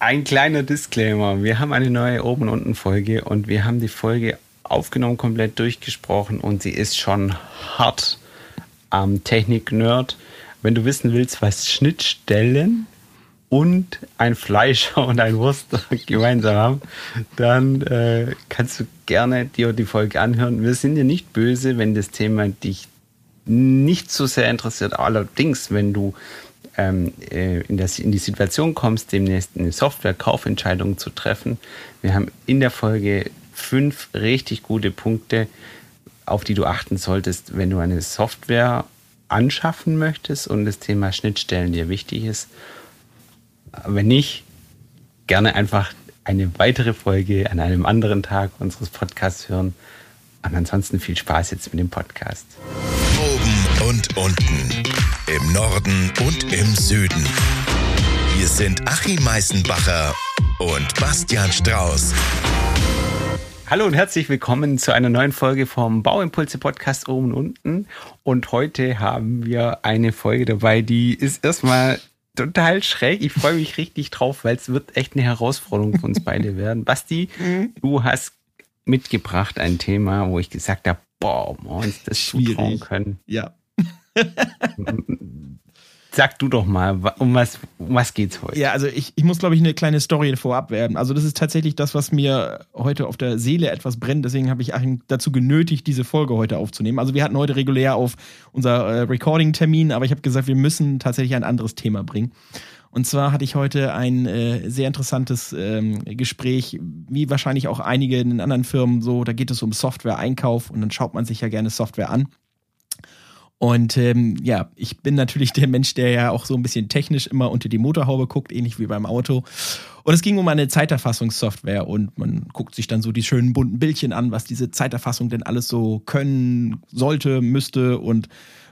Ein kleiner Disclaimer. Wir haben eine neue Oben- und Unten-Folge und wir haben die Folge aufgenommen, komplett durchgesprochen und sie ist schon hart am Technik-Nerd. Wenn du wissen willst, was Schnittstellen und ein Fleischer und ein Wurst gemeinsam haben, dann äh, kannst du gerne dir die Folge anhören. Wir sind dir nicht böse, wenn das Thema dich nicht so sehr interessiert. Allerdings, wenn du ähm, äh, in, das, in die Situation kommst, demnächst eine Software-Kaufentscheidung zu treffen. Wir haben in der Folge fünf richtig gute Punkte, auf die du achten solltest, wenn du eine Software anschaffen möchtest und das Thema Schnittstellen dir wichtig ist. Wenn nicht, gerne einfach eine weitere Folge an einem anderen Tag unseres Podcasts hören. Und ansonsten viel Spaß jetzt mit dem Podcast. Oben und unten. Im Norden und im Süden. Wir sind Achim Meißenbacher und Bastian Strauß. Hallo und herzlich willkommen zu einer neuen Folge vom Bauimpulse Podcast oben und unten. Und heute haben wir eine Folge dabei, die ist erstmal total schräg. Ich freue mich richtig drauf, weil es wird echt eine Herausforderung für uns beide werden. Basti, Mhm. du hast mitgebracht ein Thema, wo ich gesagt habe, boah, wir uns das Schwierig. können. Ja. Sag du doch mal, um was, um was geht's heute? Ja, also ich, ich muss, glaube ich, eine kleine Story vorab werden. Also das ist tatsächlich das, was mir heute auf der Seele etwas brennt. Deswegen habe ich dazu genötigt, diese Folge heute aufzunehmen. Also wir hatten heute regulär auf unser äh, Recording-Termin, aber ich habe gesagt, wir müssen tatsächlich ein anderes Thema bringen. Und zwar hatte ich heute ein äh, sehr interessantes ähm, Gespräch, wie wahrscheinlich auch einige in den anderen Firmen so. Da geht es um Software-Einkauf und dann schaut man sich ja gerne Software an. Und ähm, ja, ich bin natürlich der Mensch, der ja auch so ein bisschen technisch immer unter die Motorhaube guckt, ähnlich wie beim Auto. Und es ging um eine Zeiterfassungssoftware und man guckt sich dann so die schönen bunten Bildchen an, was diese Zeiterfassung denn alles so können sollte, müsste und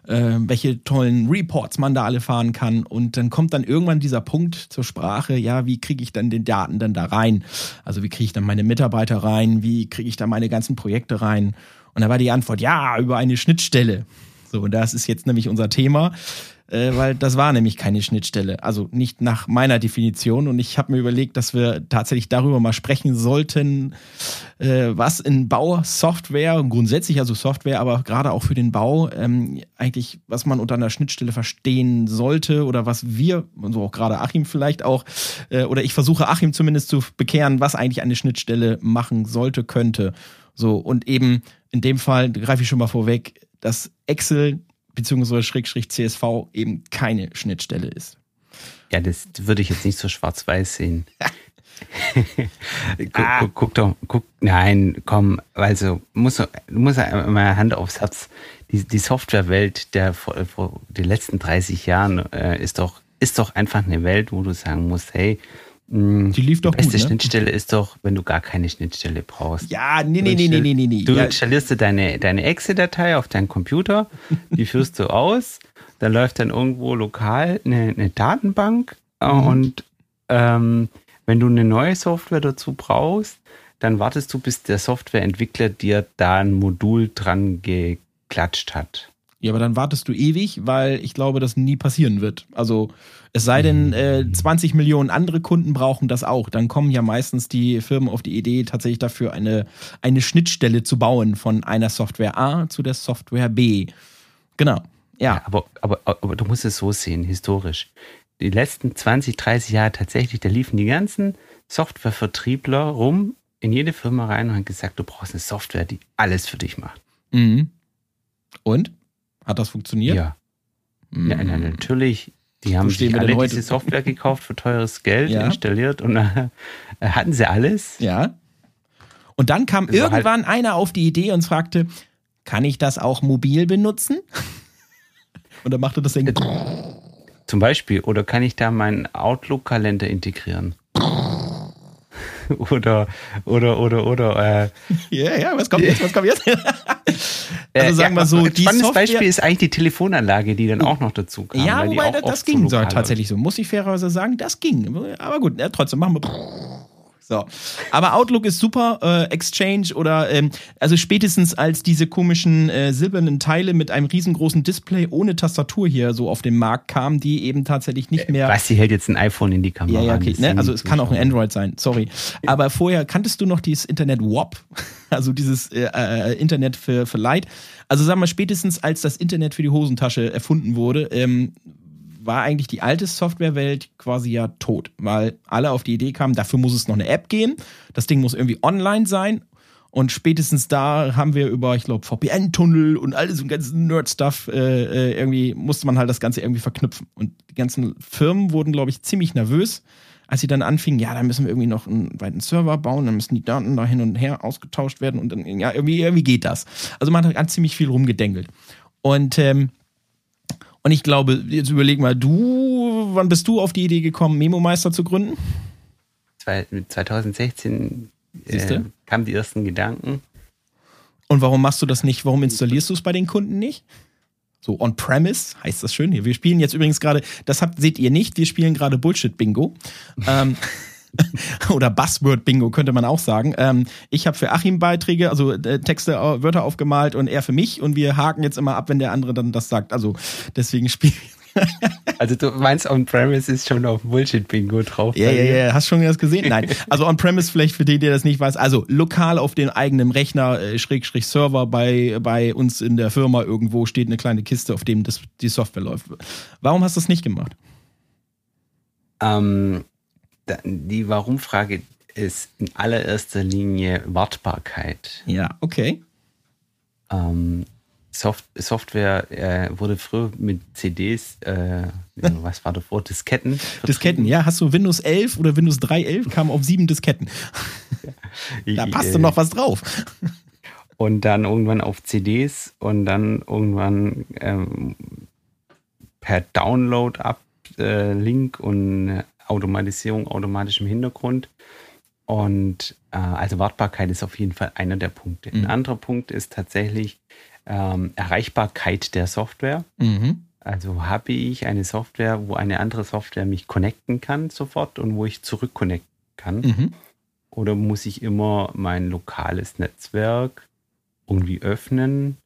äh, welche tollen Reports man da alle fahren kann. Und dann kommt dann irgendwann dieser Punkt zur Sprache, ja, wie kriege ich dann den Daten dann da rein? Also wie kriege ich dann meine Mitarbeiter rein? Wie kriege ich da meine ganzen Projekte rein? Und da war die Antwort, ja, über eine Schnittstelle. So, und das ist jetzt nämlich unser Thema, äh, weil das war nämlich keine Schnittstelle. Also nicht nach meiner Definition. Und ich habe mir überlegt, dass wir tatsächlich darüber mal sprechen sollten, äh, was in Bausoftware, grundsätzlich also Software, aber gerade auch für den Bau, ähm, eigentlich, was man unter einer Schnittstelle verstehen sollte oder was wir, so auch gerade Achim vielleicht auch, äh, oder ich versuche Achim zumindest zu bekehren, was eigentlich eine Schnittstelle machen sollte, könnte. So, und eben in dem Fall, greife ich schon mal vorweg, dass Excel beziehungsweise Schrägstrich CSV eben keine Schnittstelle ist. Ja, das würde ich jetzt nicht so schwarz-weiß sehen. guck, Ah. guck, guck doch, guck, nein, komm, also muss, muss mal Hand aufs Herz. Die, die Softwarewelt der vor, vor den letzten 30 Jahren äh, ist doch, ist doch einfach eine Welt, wo du sagen musst, hey, Die lief doch die beste gut, ne? Schnittstelle ist doch, wenn du gar keine Schnittstelle brauchst. Ja, nee, nee, nee, nee, nee, nee, nee. Du Ja, installierst dir deine, deine Excel-Datei auf deinen Computer, die führst du aus, da läuft dann irgendwo lokal eine, eine Datenbank äh, Mhm. und ähm, wenn du eine neue Software dazu brauchst, dann wartest du, bis der Softwareentwickler dir da ein Modul dran geklatscht hat. Ja, aber dann wartest du ewig, weil ich glaube, das nie passieren wird. Also es sei denn, äh, 20 Millionen andere Kunden brauchen das auch. Dann kommen ja meistens die Firmen auf die Idee, tatsächlich dafür eine, eine Schnittstelle zu bauen von einer Software A zu der Software B. Genau. Ja. Aber, aber, aber du musst es so sehen, historisch. Die letzten 20, 30 Jahre tatsächlich, da liefen die ganzen Softwarevertriebler rum in jede Firma rein und haben gesagt, du brauchst eine Software, die alles für dich macht. Mhm. Und? Hat das funktioniert? Ja. Mhm. Ja, na, natürlich. Die haben sich alle diese Software gekauft für teures Geld, Ja. installiert und äh, hatten sie alles. Ja. Und dann kam Das war halt- irgendwann einer auf die Idee und fragte, kann ich das auch mobil benutzen? Und dann machte das Ding. Zum Beispiel, oder kann ich da meinen Outlook-Kalender integrieren? oder, oder, oder, oder, äh, Ja, ja, was kommt jetzt? Was kommt jetzt? Äh, Also sagen wir so, ein die spannendes Software- Beispiel ist eigentlich die Telefonanlage, die dann auch noch dazu kam. ja, wobei das, das ging so tatsächlich so. Muss ich fairerweise sagen, das ging. Aber gut, ja, trotzdem machen wir. So. Aber Outlook ist super, äh, Exchange oder ähm, also spätestens als diese komischen äh, silbernen Teile mit einem riesengroßen Display ohne Tastatur hier so auf den Markt kamen, die eben tatsächlich nicht mehr. Was, sie hält jetzt ein iPhone in die Kamera. Ja, ja, okay. Ne? Also es kann auch ein Android sein, sorry. Aber vorher kanntest du noch dieses Internet WAP, also dieses äh, äh, Internet für, für Light. Also sagen wir spätestens als das Internet für die Hosentasche erfunden wurde, ähm, war eigentlich die alte Softwarewelt quasi ja tot, weil alle auf die Idee kamen, dafür muss es noch eine App geben, das Ding muss irgendwie online sein und spätestens da haben wir über, ich glaube, VPN-Tunnel und all so ganzen Nerd-Stuff, äh, äh, irgendwie musste man halt das Ganze irgendwie verknüpfen. Und die ganzen Firmen wurden, glaube ich, ziemlich nervös, als sie dann anfingen, ja, da müssen wir irgendwie noch einen weiteren Server bauen, dann müssen die Daten da hin und her ausgetauscht werden und dann, ja, irgendwie, irgendwie geht das. Also man hat ganz ziemlich viel rumgedengelt. Und ähm, und ich glaube, jetzt überleg mal, du, wann bist du auf die Idee gekommen, Memo-Meister zu gründen? 2016 äh, kamen die ersten Gedanken. Und warum machst du das nicht? Warum installierst du es bei den Kunden nicht? So on-premise heißt das schön. Wir spielen jetzt übrigens gerade, das habt, seht ihr nicht, wir spielen gerade Bullshit-Bingo. ähm, oder Buzzword-Bingo könnte man auch sagen. Ähm, ich habe für Achim Beiträge, also äh, Texte, äh, Wörter aufgemalt und er für mich und wir haken jetzt immer ab, wenn der andere dann das sagt. Also deswegen spielen also du meinst On-Premise ist schon auf Bullshit-Bingo drauf. Ja, ja, ja, hast schon das gesehen? Nein. Also On-Premise vielleicht für den, der das nicht weiß. Also lokal auf dem eigenen Rechner, äh, Schrägstrich Server bei, bei uns in der Firma irgendwo steht eine kleine Kiste, auf dem das, die Software läuft. Warum hast du das nicht gemacht? Ähm, die Warum-Frage ist in allererster Linie Wartbarkeit. Ja, okay. Ähm, Soft Software äh, wurde früher mit CDs, äh, was war davor, Disketten? Disketten, ja. Hast du Windows 11 oder Windows 3.11 kam auf sieben Disketten. da passte äh, noch was drauf. Und dann irgendwann auf CDs und dann irgendwann ähm, per Download-Up-Link äh, und Automatisierung automatisch im Hintergrund. Und äh, also Wartbarkeit ist auf jeden Fall einer der Punkte. Mhm. Ein anderer Punkt ist tatsächlich ähm, Erreichbarkeit der Software. Mhm. Also habe ich eine Software, wo eine andere Software mich connecten kann sofort und wo ich zurückconnecten kann. Mhm. Oder muss ich immer mein lokales Netzwerk irgendwie öffnen?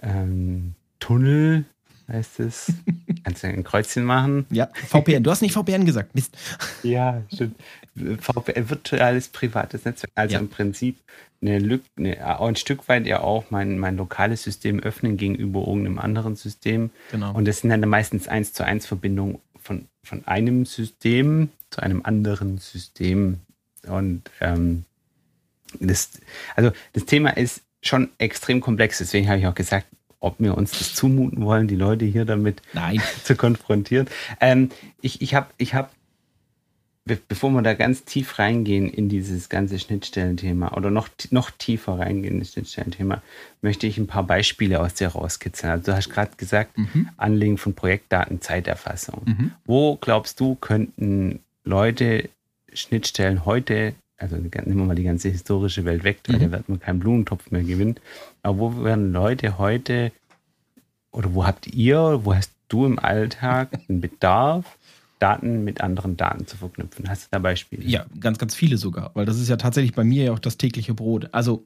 Ähm, Tunnel heißt es. Kannst du ein Kreuzchen machen? Ja, VPN. Du hast nicht VPN gesagt. Mist. Ja, stimmt. VPN, virtuelles privates Netzwerk. Also ja. im Prinzip eine Lücke, eine, ein Stück weit ja auch mein, mein lokales System öffnen gegenüber irgendeinem anderen System. Genau. Und das sind dann meistens eins zu eins Verbindungen von, von einem System zu einem anderen System. Und ähm, das, also das Thema ist schon extrem komplex, deswegen habe ich auch gesagt, ob wir uns das zumuten wollen, die Leute hier damit Nein. zu konfrontieren. Ähm, ich ich habe, ich hab, bevor wir da ganz tief reingehen in dieses ganze Schnittstellenthema oder noch, noch tiefer reingehen in das Schnittstellenthema, möchte ich ein paar Beispiele aus dir rauskitzeln. Also du hast gerade gesagt, mhm. Anlegen von Projektdaten, Zeiterfassung. Mhm. Wo glaubst du, könnten Leute Schnittstellen heute also nehmen wir mal die ganze historische Welt weg, weil mhm. da wird man keinen Blumentopf mehr gewinnen. Aber wo werden Leute heute, oder wo habt ihr, wo hast du im Alltag einen Bedarf, Daten mit anderen Daten zu verknüpfen? Hast du da Beispiele? Ja, ganz, ganz viele sogar, weil das ist ja tatsächlich bei mir ja auch das tägliche Brot. Also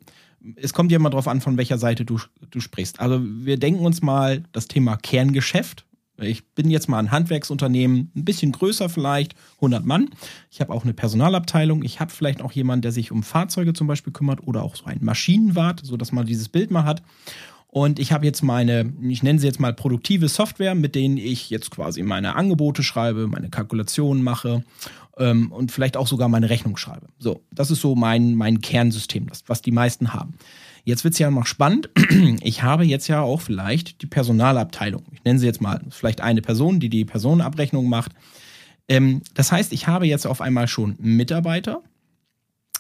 es kommt ja immer darauf an, von welcher Seite du, du sprichst. Also wir denken uns mal das Thema Kerngeschäft, ich bin jetzt mal ein Handwerksunternehmen, ein bisschen größer vielleicht, 100 Mann. Ich habe auch eine Personalabteilung. Ich habe vielleicht auch jemanden, der sich um Fahrzeuge zum Beispiel kümmert oder auch so einen Maschinenwart, sodass man dieses Bild mal hat. Und ich habe jetzt meine, ich nenne sie jetzt mal produktive Software, mit denen ich jetzt quasi meine Angebote schreibe, meine Kalkulationen mache ähm, und vielleicht auch sogar meine Rechnung schreibe. So, das ist so mein, mein Kernsystem, das, was die meisten haben. Jetzt wird's ja noch spannend. Ich habe jetzt ja auch vielleicht die Personalabteilung. Ich nenne sie jetzt mal vielleicht eine Person, die die Personenabrechnung macht. Ähm, das heißt, ich habe jetzt auf einmal schon Mitarbeiter,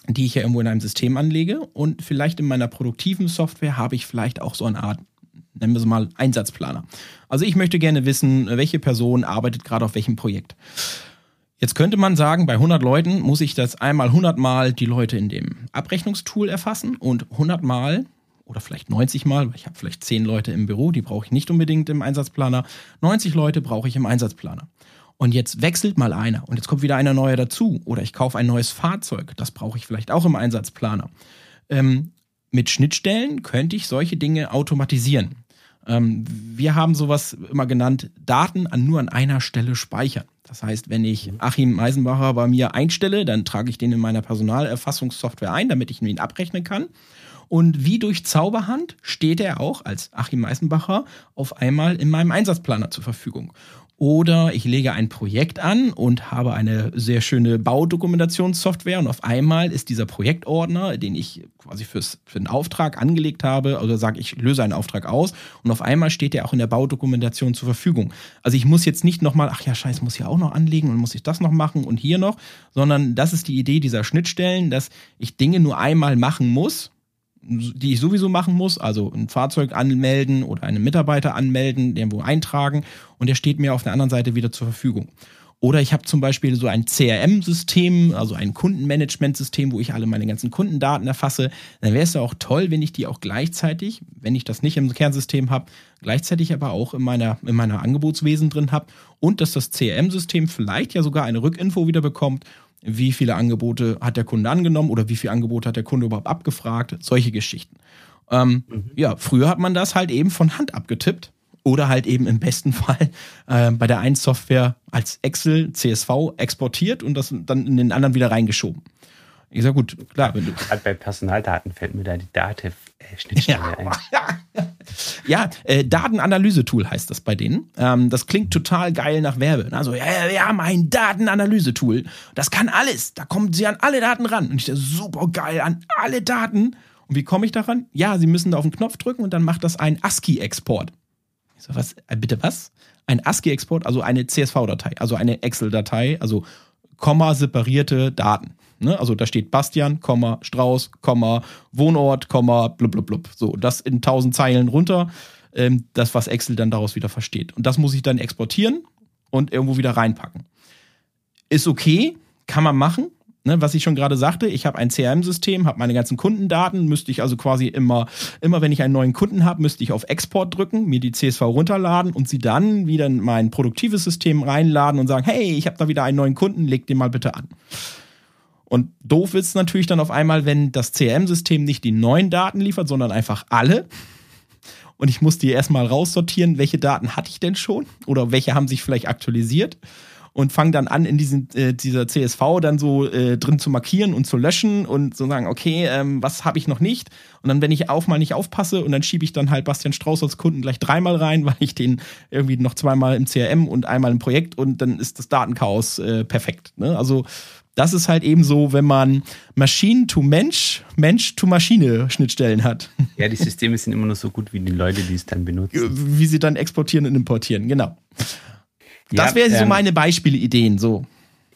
die ich ja irgendwo in einem System anlege und vielleicht in meiner produktiven Software habe ich vielleicht auch so eine Art nennen wir es mal Einsatzplaner. Also ich möchte gerne wissen, welche Person arbeitet gerade auf welchem Projekt. Jetzt könnte man sagen, bei 100 Leuten muss ich das einmal 100 Mal die Leute in dem Abrechnungstool erfassen und 100 Mal oder vielleicht 90 Mal, weil ich habe vielleicht 10 Leute im Büro, die brauche ich nicht unbedingt im Einsatzplaner. 90 Leute brauche ich im Einsatzplaner. Und jetzt wechselt mal einer und jetzt kommt wieder einer neuer dazu. Oder ich kaufe ein neues Fahrzeug. Das brauche ich vielleicht auch im Einsatzplaner. Ähm, mit Schnittstellen könnte ich solche Dinge automatisieren. Ähm, wir haben sowas immer genannt, Daten an, nur an einer Stelle speichern. Das heißt, wenn ich Achim Meisenbacher bei mir einstelle, dann trage ich den in meiner Personalerfassungssoftware ein, damit ich ihn abrechnen kann. Und wie durch Zauberhand steht er auch als Achim Meisenbacher auf einmal in meinem Einsatzplaner zur Verfügung. Oder ich lege ein Projekt an und habe eine sehr schöne Baudokumentationssoftware und auf einmal ist dieser Projektordner, den ich quasi fürs, für den Auftrag angelegt habe, also sage ich, löse einen Auftrag aus und auf einmal steht der auch in der Baudokumentation zur Verfügung. Also ich muss jetzt nicht nochmal, ach ja, scheiße, muss ich auch noch anlegen und muss ich das noch machen und hier noch, sondern das ist die Idee dieser Schnittstellen, dass ich Dinge nur einmal machen muss die ich sowieso machen muss, also ein Fahrzeug anmelden oder einen Mitarbeiter anmelden, den wo eintragen und der steht mir auf der anderen Seite wieder zur Verfügung. Oder ich habe zum Beispiel so ein CRM-System, also ein Kundenmanagement-System, wo ich alle meine ganzen Kundendaten erfasse. Dann wäre es ja auch toll, wenn ich die auch gleichzeitig, wenn ich das nicht im Kernsystem habe, gleichzeitig aber auch in meiner, in meiner Angebotswesen drin habe und dass das CRM-System vielleicht ja sogar eine Rückinfo wieder bekommt wie viele Angebote hat der Kunde angenommen oder wie viele Angebote hat der Kunde überhaupt abgefragt, solche Geschichten. Ähm, mhm. Ja, früher hat man das halt eben von Hand abgetippt oder halt eben im besten Fall äh, bei der einen Software als Excel, CSV exportiert und das dann in den anderen wieder reingeschoben. Ich sag gut, klar. Wenn du Gerade bei Personaldaten fällt mir da die Datev-Schnittstelle ja, ein. ja, äh, Datenanalyse-Tool heißt das bei denen. Ähm, das klingt total geil nach Werbe. Also, ja, wir haben ein Datenanalyse-Tool. Das kann alles. Da kommen sie an alle Daten ran. Und ich dachte, super geil, an alle Daten. Und wie komme ich daran? Ja, sie müssen da auf den Knopf drücken und dann macht das ein ASCII-Export. Ich so, was? Äh, bitte was? Ein ASCII-Export, also eine CSV-Datei, also eine Excel-Datei, also Komma separierte Daten. Ne? Also da steht Bastian, Komma, Strauß, Komma, Wohnort, Komma, blub, blub, blub. So, das in tausend Zeilen runter, ähm, das, was Excel dann daraus wieder versteht. Und das muss ich dann exportieren und irgendwo wieder reinpacken. Ist okay, kann man machen. Ne, was ich schon gerade sagte, ich habe ein CRM-System, habe meine ganzen Kundendaten, müsste ich also quasi immer, immer wenn ich einen neuen Kunden habe, müsste ich auf Export drücken, mir die CSV runterladen und sie dann wieder in mein produktives System reinladen und sagen, hey, ich habe da wieder einen neuen Kunden, leg den mal bitte an. Und doof ist natürlich dann auf einmal, wenn das CRM-System nicht die neuen Daten liefert, sondern einfach alle. Und ich muss die erstmal raussortieren, welche Daten hatte ich denn schon oder welche haben sich vielleicht aktualisiert und fange dann an, in diesen, äh, dieser CSV dann so äh, drin zu markieren und zu löschen und so sagen, okay, ähm, was habe ich noch nicht? Und dann, wenn ich auch mal nicht aufpasse und dann schiebe ich dann halt Bastian Strauß als Kunden gleich dreimal rein, weil ich den irgendwie noch zweimal im CRM und einmal im Projekt und dann ist das Datenchaos äh, perfekt. Ne? Also das ist halt eben so, wenn man Maschinen to Mensch, Mensch to Maschine Schnittstellen hat. Ja, die Systeme sind immer nur so gut wie die Leute, die es dann benutzen. Wie sie dann exportieren und importieren, genau. Das ja, wären so ähm, meine Beispielideen, so.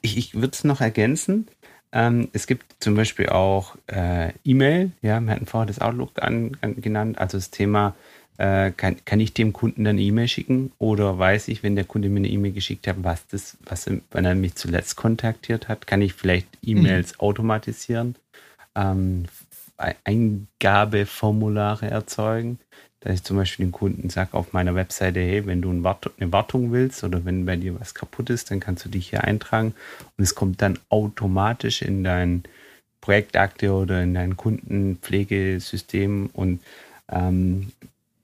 Ich, ich würde es noch ergänzen. Ähm, es gibt zum Beispiel auch äh, E-Mail, ja, wir hatten vorher das Outlook an, an, genannt, also das Thema äh, kann, kann ich dem Kunden dann eine E-Mail schicken oder weiß ich, wenn der Kunde mir eine E-Mail geschickt hat, was das, was wenn er mich zuletzt kontaktiert hat, kann ich vielleicht E-Mails mhm. automatisieren, ähm, Eingabeformulare erzeugen, dass ich zum Beispiel den Kunden sage auf meiner Webseite, hey, wenn du eine Wartung willst oder wenn bei dir was kaputt ist, dann kannst du dich hier eintragen und es kommt dann automatisch in dein Projektakte oder in dein Kundenpflegesystem und ähm,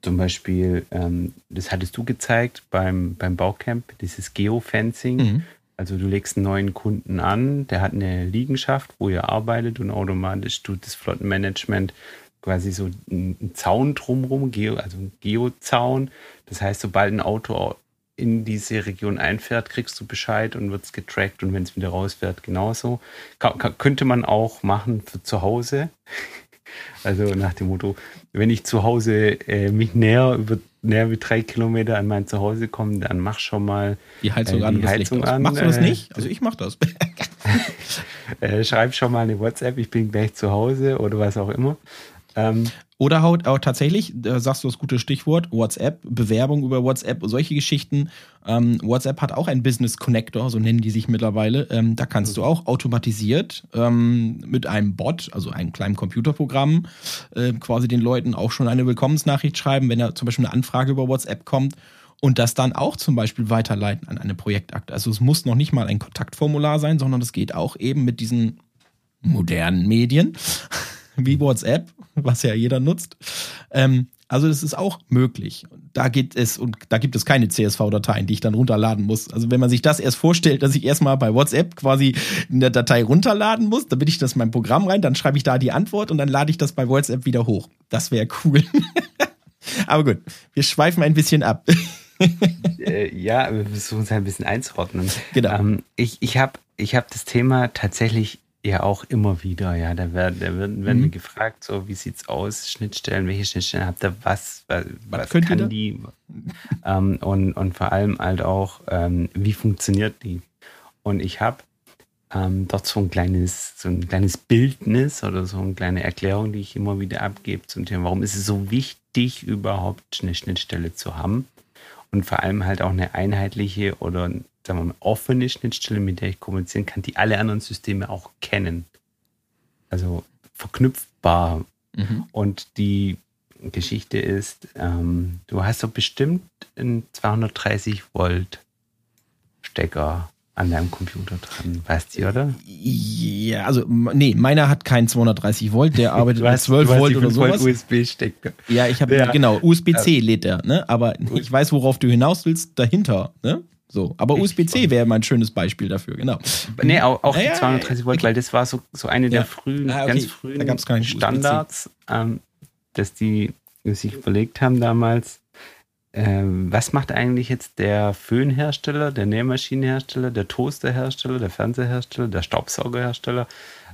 zum Beispiel, ähm, das hattest du gezeigt beim, beim Baucamp, dieses Geofencing. Mhm. Also du legst einen neuen Kunden an, der hat eine Liegenschaft, wo ihr arbeitet und automatisch tut das Flottenmanagement quasi so einen Zaun drumherum, Geo, also ein Geozaun. Das heißt, sobald ein Auto in diese Region einfährt, kriegst du Bescheid und wird es getrackt und wenn es wieder rausfährt, genauso. Ka könnte man auch machen für zu Hause. Also nach dem Motto, wenn ich zu Hause äh, mich näher über näher wie drei Kilometer an mein Zuhause komme, dann mach schon mal die Heizung, äh, die an, Heizung an. Machst du das äh, nicht? Also ich mach das. äh, schreib schon mal eine WhatsApp, ich bin gleich zu Hause oder was auch immer. Ähm, oder haut auch tatsächlich, da sagst du das gute Stichwort, WhatsApp, Bewerbung über WhatsApp, solche Geschichten. Ähm, WhatsApp hat auch einen Business Connector, so nennen die sich mittlerweile. Ähm, da kannst du auch automatisiert ähm, mit einem Bot, also einem kleinen Computerprogramm, äh, quasi den Leuten auch schon eine Willkommensnachricht schreiben, wenn da zum Beispiel eine Anfrage über WhatsApp kommt. und das dann auch zum Beispiel weiterleiten an eine Projektakte. Also es muss noch nicht mal ein Kontaktformular sein, sondern es geht auch eben mit diesen modernen Medien wie WhatsApp, was ja jeder nutzt. Ähm, also das ist auch möglich. Da geht es und da gibt es keine CSV-Dateien, die ich dann runterladen muss. Also wenn man sich das erst vorstellt, dass ich erstmal bei WhatsApp quasi eine Datei runterladen muss, dann bin ich das in mein Programm rein, dann schreibe ich da die Antwort und dann lade ich das bei WhatsApp wieder hoch. Das wäre cool. Aber gut, wir schweifen ein bisschen ab. äh, ja, wir versuchen es ein bisschen einzuordnen. Genau. Ähm, ich ich habe ich hab das Thema tatsächlich ja auch immer wieder, ja. Da werden, da werden, werden mhm. wir gefragt, so wie sieht's aus, Schnittstellen, welche Schnittstellen habt ihr, was, was, was, was kann die? ähm, und, und vor allem halt auch, ähm, wie funktioniert die? Und ich habe ähm, dort so ein kleines, so ein kleines Bildnis oder so eine kleine Erklärung, die ich immer wieder abgebe zum Thema, warum ist es so wichtig, überhaupt eine Schnittstelle zu haben? Und vor allem halt auch eine einheitliche oder sagen wir mal, offene Schnittstelle, mit der ich kommunizieren kann, die alle anderen Systeme auch kennen. Also verknüpfbar. Mhm. Und die Geschichte ist, ähm, du hast doch bestimmt einen 230 Volt Stecker an deinem Computer dran, weißt du, oder? Ja, also nee, meiner hat keinen 230 Volt, der arbeitet mit 12 Volt oder sowas. USB-Stecker. Ja, ich habe ja. genau USB-C lädt der, ne? Aber ich weiß, worauf du hinaus willst, dahinter, ne? So, aber USB-C wäre mein schönes Beispiel dafür, genau. Nee, auch, auch ja, die 230 Volt, weil das war so, so eine der frühen, ah, okay. ganz frühen Standards, ähm, dass die sich überlegt haben damals, ähm, was macht eigentlich jetzt der Föhnhersteller, der Nähmaschinenhersteller, der Toasterhersteller, der Fernseherhersteller, der Staubsaugerhersteller,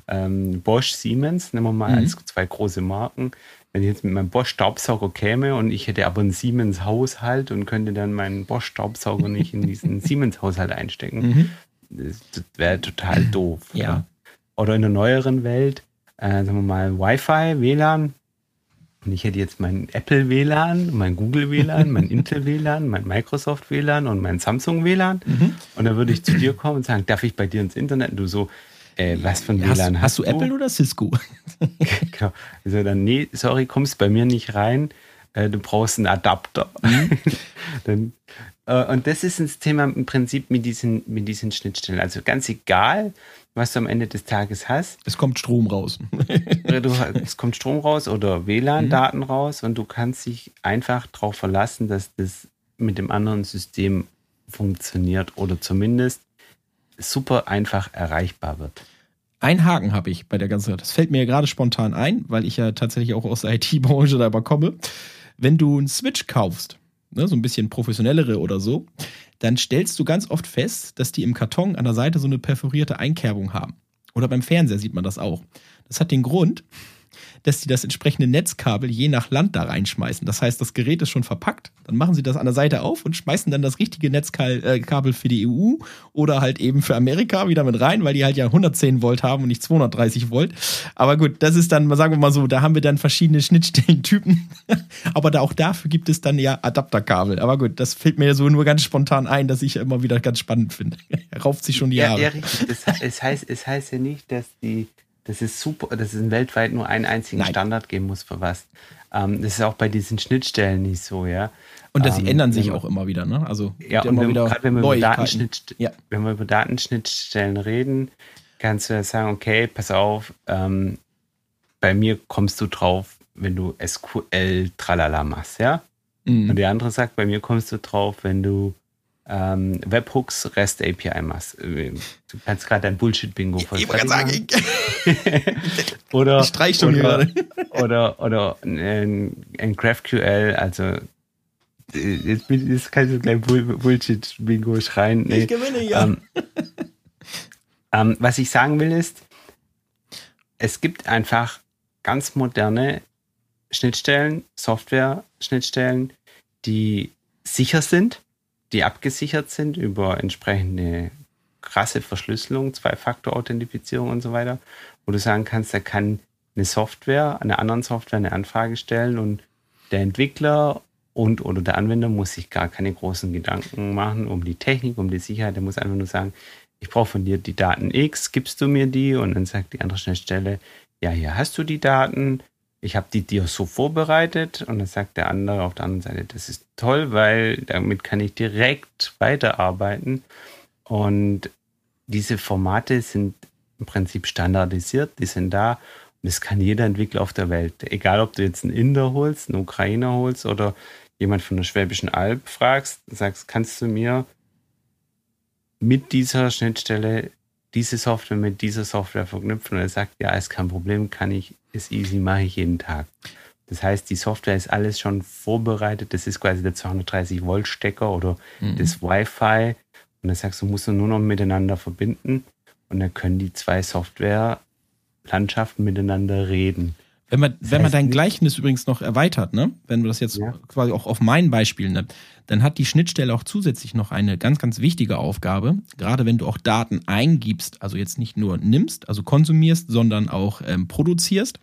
ähm, Bosch, Siemens, nehmen wir mal mhm. als zwei große Marken, wenn ich jetzt mit meinem Bosch Staubsauger käme und ich hätte aber einen Siemens Haushalt und könnte dann meinen Bosch Staubsauger nicht in diesen Siemens Haushalt einstecken, mhm. das, das wäre total doof. Ja. ja. Oder in der neueren Welt, äh, sagen wir mal Wi-Fi, WLAN. Und ich hätte jetzt mein Apple WLAN, mein Google WLAN, mein Intel WLAN, mein Microsoft WLAN und mein Samsung WLAN. Mhm. Und dann würde ich zu dir kommen und sagen, darf ich bei dir ins Internet? Und du so, äh, was von ja, WLAN hast, hast du? Apple oder Cisco? genau. Also dann, nee, sorry, kommst bei mir nicht rein. Äh, du brauchst einen Adapter. Mhm. dann, äh, und das ist das Thema im Prinzip mit diesen, mit diesen Schnittstellen. Also ganz egal, was du am Ende des Tages hast. Es kommt Strom raus. du, es kommt Strom raus oder WLAN-Daten mhm. raus und du kannst dich einfach darauf verlassen, dass das mit dem anderen System funktioniert oder zumindest super einfach erreichbar wird. Ein Haken habe ich bei der ganzen. Das fällt mir ja gerade spontan ein, weil ich ja tatsächlich auch aus der IT-Branche dabei komme. Wenn du einen Switch kaufst, ne, so ein bisschen professionellere oder so, dann stellst du ganz oft fest, dass die im Karton an der Seite so eine perforierte Einkerbung haben. Oder beim Fernseher sieht man das auch. Das hat den Grund, dass sie das entsprechende Netzkabel je nach Land da reinschmeißen. Das heißt, das Gerät ist schon verpackt, dann machen sie das an der Seite auf und schmeißen dann das richtige Netzkabel äh, für die EU oder halt eben für Amerika wieder mit rein, weil die halt ja 110 Volt haben und nicht 230 Volt. Aber gut, das ist dann, sagen wir mal so, da haben wir dann verschiedene Schnittstellentypen. Aber da, auch dafür gibt es dann ja Adapterkabel. Aber gut, das fällt mir so nur ganz spontan ein, dass ich immer wieder ganz spannend finde. rauft sich schon die Jahre. Ja, ja richtig. Es, es, heißt, es heißt ja nicht, dass die das ist super, dass es weltweit nur einen einzigen Nein. Standard geben muss für was. Ähm, das ist auch bei diesen Schnittstellen nicht so, ja. Und dass ähm, sie ändern sich auch immer wieder, ne? Also ja, und wenn, gerade wenn wir, über Datenschnitt, ja. wenn wir über Datenschnittstellen reden, kannst du ja sagen, okay, pass auf, ähm, bei mir kommst du drauf, wenn du SQL tralala machst, ja? Mhm. Und der andere sagt, bei mir kommst du drauf, wenn du ähm, Webhooks REST API machst. Äh, du kannst gerade dein Bullshit-Bingo voll Ich wollte sagen, oder, ich streich schon oder, oder, oder ein, ein GraphQL, also jetzt, jetzt kannst du gleich Bullshit-Bingo schreien. Nee. Ich gewinne, ja. Ähm, ähm, was ich sagen will ist, es gibt einfach ganz moderne Schnittstellen, Software-Schnittstellen, die sicher sind die abgesichert sind über entsprechende krasse Verschlüsselung, Zwei-Faktor-Authentifizierung und so weiter, wo du sagen kannst, da kann eine Software, einer anderen Software eine Anfrage stellen und der Entwickler und oder der Anwender muss sich gar keine großen Gedanken machen um die Technik, um die Sicherheit. Der muss einfach nur sagen, ich brauche von dir die Daten X, gibst du mir die? Und dann sagt die andere Schnittstelle, ja, hier hast du die Daten, ich habe die dir so vorbereitet und dann sagt der andere auf der anderen Seite, das ist toll, weil damit kann ich direkt weiterarbeiten. Und diese Formate sind im Prinzip standardisiert, die sind da und das kann jeder Entwickler auf der Welt. Egal, ob du jetzt einen Inder holst, einen Ukrainer holst oder jemand von der Schwäbischen Alb fragst, sagst, kannst du mir mit dieser Schnittstelle diese Software mit dieser Software verknüpfen und er sagt, ja, ist kein Problem, kann ich, ist easy, mache ich jeden Tag. Das heißt, die Software ist alles schon vorbereitet. Das ist quasi der 230 Volt Stecker oder mhm. das Wi-Fi. Und dann sagst du, musst du nur noch miteinander verbinden. Und dann können die zwei Software-Landschaften miteinander reden. Wenn man, das wenn man dein Gleichnis übrigens noch erweitert, ne? wenn du das jetzt ja. quasi auch auf meinen Beispielen nimmst, dann hat die Schnittstelle auch zusätzlich noch eine ganz, ganz wichtige Aufgabe. Gerade wenn du auch Daten eingibst, also jetzt nicht nur nimmst, also konsumierst, sondern auch ähm, produzierst,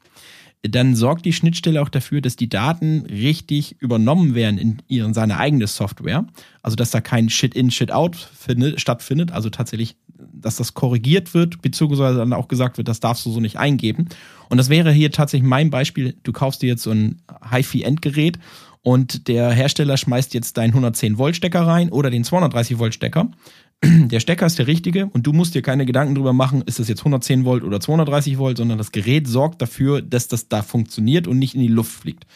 dann sorgt die Schnittstelle auch dafür, dass die Daten richtig übernommen werden in ihren, seine eigene Software. Also dass da kein Shit-in, Shit-out stattfindet, also tatsächlich, dass das korrigiert wird, beziehungsweise dann auch gesagt wird, das darfst du so nicht eingeben. Und das wäre hier tatsächlich mein Beispiel. Du kaufst dir jetzt so ein HiFi-Endgerät und der Hersteller schmeißt jetzt deinen 110 Volt Stecker rein oder den 230 Volt Stecker. Der Stecker ist der richtige und du musst dir keine Gedanken drüber machen, ist das jetzt 110 Volt oder 230 Volt, sondern das Gerät sorgt dafür, dass das da funktioniert und nicht in die Luft fliegt.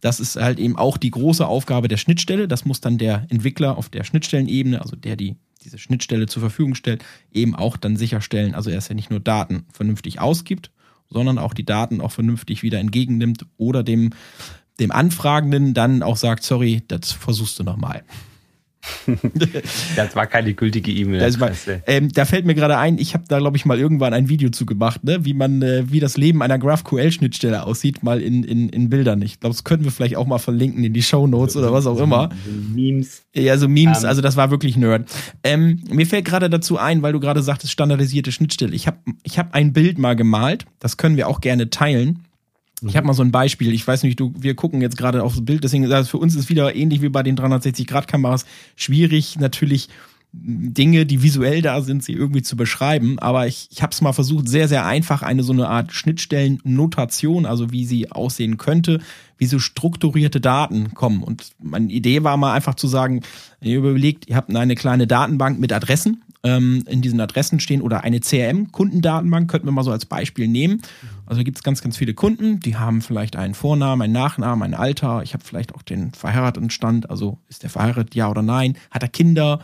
Das ist halt eben auch die große Aufgabe der Schnittstelle. Das muss dann der Entwickler auf der Schnittstellenebene, also der die diese Schnittstelle zur Verfügung stellt, eben auch dann sicherstellen. Also ist ja nicht nur Daten vernünftig ausgibt, sondern auch die Daten auch vernünftig wieder entgegennimmt oder dem dem Anfragenden dann auch sagt, sorry, das versuchst du nochmal. das war keine gültige E-Mail. Ähm, da fällt mir gerade ein, ich habe da glaube ich mal irgendwann ein Video zu gemacht, ne? wie man, äh, wie das Leben einer GraphQL-Schnittstelle aussieht, mal in, in, in Bildern. Ich glaube, das können wir vielleicht auch mal verlinken in die Show Notes oder was auch immer. Memes. Ja, so Memes. Um. Ähm. Also das war wirklich Nerd. Ähm, mir fällt gerade dazu ein, weil du gerade sagtest standardisierte Schnittstelle. Ich habe ich hab ein Bild mal gemalt. Das können wir auch gerne teilen. Ich habe mal so ein Beispiel. Ich weiß nicht, du, wir gucken jetzt gerade aufs Bild, deswegen also für uns ist wieder ähnlich wie bei den 360-Grad-Kameras schwierig, natürlich Dinge, die visuell da sind, sie irgendwie zu beschreiben. Aber ich, ich habe es mal versucht, sehr, sehr einfach eine so eine Art Schnittstellennotation, also wie sie aussehen könnte, wie so strukturierte Daten kommen. Und meine Idee war mal einfach zu sagen, ihr überlegt, ihr habt eine kleine Datenbank mit Adressen ähm, in diesen Adressen stehen oder eine CRM-Kundendatenbank, könnten wir mal so als Beispiel nehmen. Also gibt es ganz, ganz viele Kunden, die haben vielleicht einen Vornamen, einen Nachnamen, ein Alter. Ich habe vielleicht auch den verheirateten Stand, also ist der verheiratet, ja oder nein? Hat er Kinder?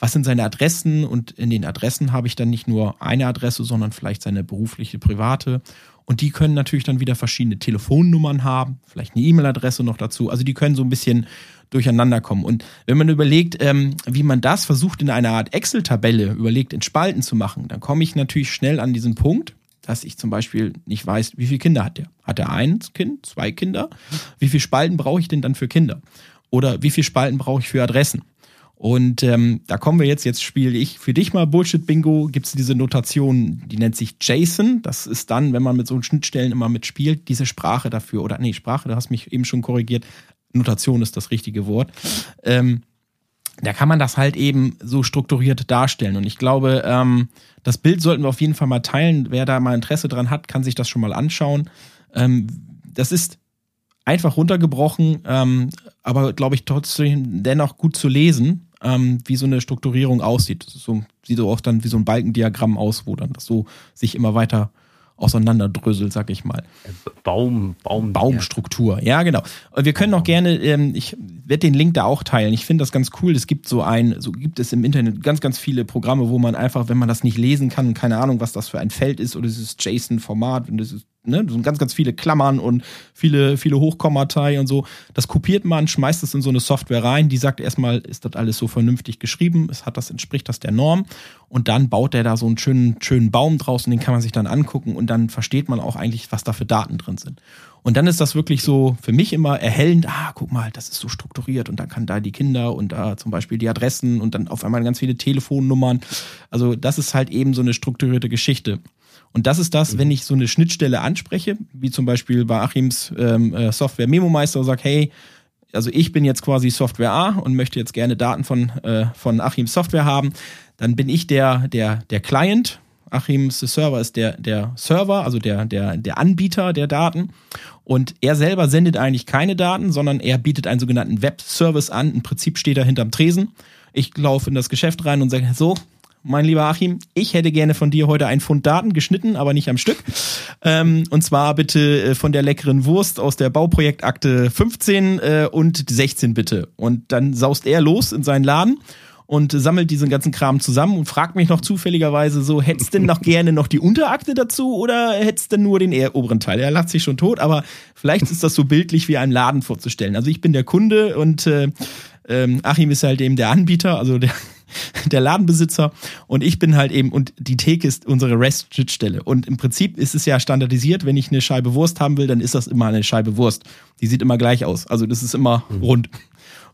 Was sind seine Adressen? Und in den Adressen habe ich dann nicht nur eine Adresse, sondern vielleicht seine berufliche, private. Und die können natürlich dann wieder verschiedene Telefonnummern haben, vielleicht eine E-Mail-Adresse noch dazu. Also die können so ein bisschen durcheinander kommen. Und wenn man überlegt, ähm, wie man das versucht in einer Art Excel-Tabelle überlegt, in Spalten zu machen, dann komme ich natürlich schnell an diesen Punkt, dass ich zum Beispiel nicht weiß, wie viele Kinder hat der? Hat er ein Kind, zwei Kinder? Wie viele Spalten brauche ich denn dann für Kinder? Oder wie viele Spalten brauche ich für Adressen? Und ähm, da kommen wir jetzt, jetzt spiele ich für dich mal Bullshit-Bingo, gibt es diese Notation, die nennt sich JSON. Das ist dann, wenn man mit so Schnittstellen immer mitspielt, diese Sprache dafür, oder nee, Sprache, du hast mich eben schon korrigiert, Notation ist das richtige Wort. Ähm, da kann man das halt eben so strukturiert darstellen. Und ich glaube, ähm, das Bild sollten wir auf jeden Fall mal teilen. Wer da mal Interesse dran hat, kann sich das schon mal anschauen. Ähm, das ist einfach runtergebrochen, ähm, aber glaube ich trotzdem dennoch gut zu lesen, ähm, wie so eine Strukturierung aussieht. So sieht so auch dann wie so ein Balkendiagramm aus, wo dann das so sich immer weiter auseinanderdröselt, sag ich mal. Baum, Baum. Baumstruktur, ja, genau. Wir können auch gerne, ähm, ich werde den Link da auch teilen. Ich finde das ganz cool. Es gibt so ein, so gibt es im Internet ganz, ganz viele Programme, wo man einfach, wenn man das nicht lesen kann, keine Ahnung, was das für ein Feld ist oder dieses JSON-Format, und das ist ne, so ganz, ganz viele Klammern und viele, viele Hochkommatei und so. Das kopiert man, schmeißt es in so eine Software rein, die sagt erstmal, ist das alles so vernünftig geschrieben, es hat das, entspricht das der Norm und dann baut der da so einen schönen, schönen Baum draus und den kann man sich dann angucken und dann versteht man auch eigentlich, was da für Daten drin sind. Und dann ist das wirklich so für mich immer erhellend, ah, guck mal, das ist so strukturiert und dann kann da die Kinder und da zum Beispiel die Adressen und dann auf einmal ganz viele Telefonnummern. Also das ist halt eben so eine strukturierte Geschichte. Und das ist das, wenn ich so eine Schnittstelle anspreche, wie zum Beispiel bei Achims ähm, äh, Software Memo Meister und sage, hey, also ich bin jetzt quasi Software A und möchte jetzt gerne Daten von, äh, von Achims Software haben, dann bin ich der, der, der Client, Achims Server ist der, der Server, also der, der, der Anbieter der Daten. Und er selber sendet eigentlich keine Daten, sondern er bietet einen sogenannten Web-Service an. Im Prinzip steht er hinterm Tresen. Ich laufe in das Geschäft rein und sage, so, mein lieber Achim, ich hätte gerne von dir heute ein Pfund Daten geschnitten, aber nicht am Stück. Ähm, und zwar bitte äh, von der leckeren Wurst aus der Bauprojektakte 15 äh, und 16 bitte. Und dann saust er los in seinen Laden und sammelt diesen ganzen Kram zusammen und fragt mich noch zufälligerweise so, hättest denn noch gerne noch die Unterakte dazu oder hättest denn nur den eher oberen Teil? Er lacht sich schon tot, aber vielleicht ist das so bildlich wie einem Laden vorzustellen. Also ich bin der Kunde und äh, ähm, Achim ist halt eben der Anbieter, also der der Ladenbesitzer und ich bin halt eben, und die Theke ist unsere REST-Schnittstelle. Und im Prinzip ist es ja standardisiert, wenn ich eine Scheibe Wurst haben will, dann ist das immer eine Scheibe Wurst. Die sieht immer gleich aus. Also das ist immer mhm. rund.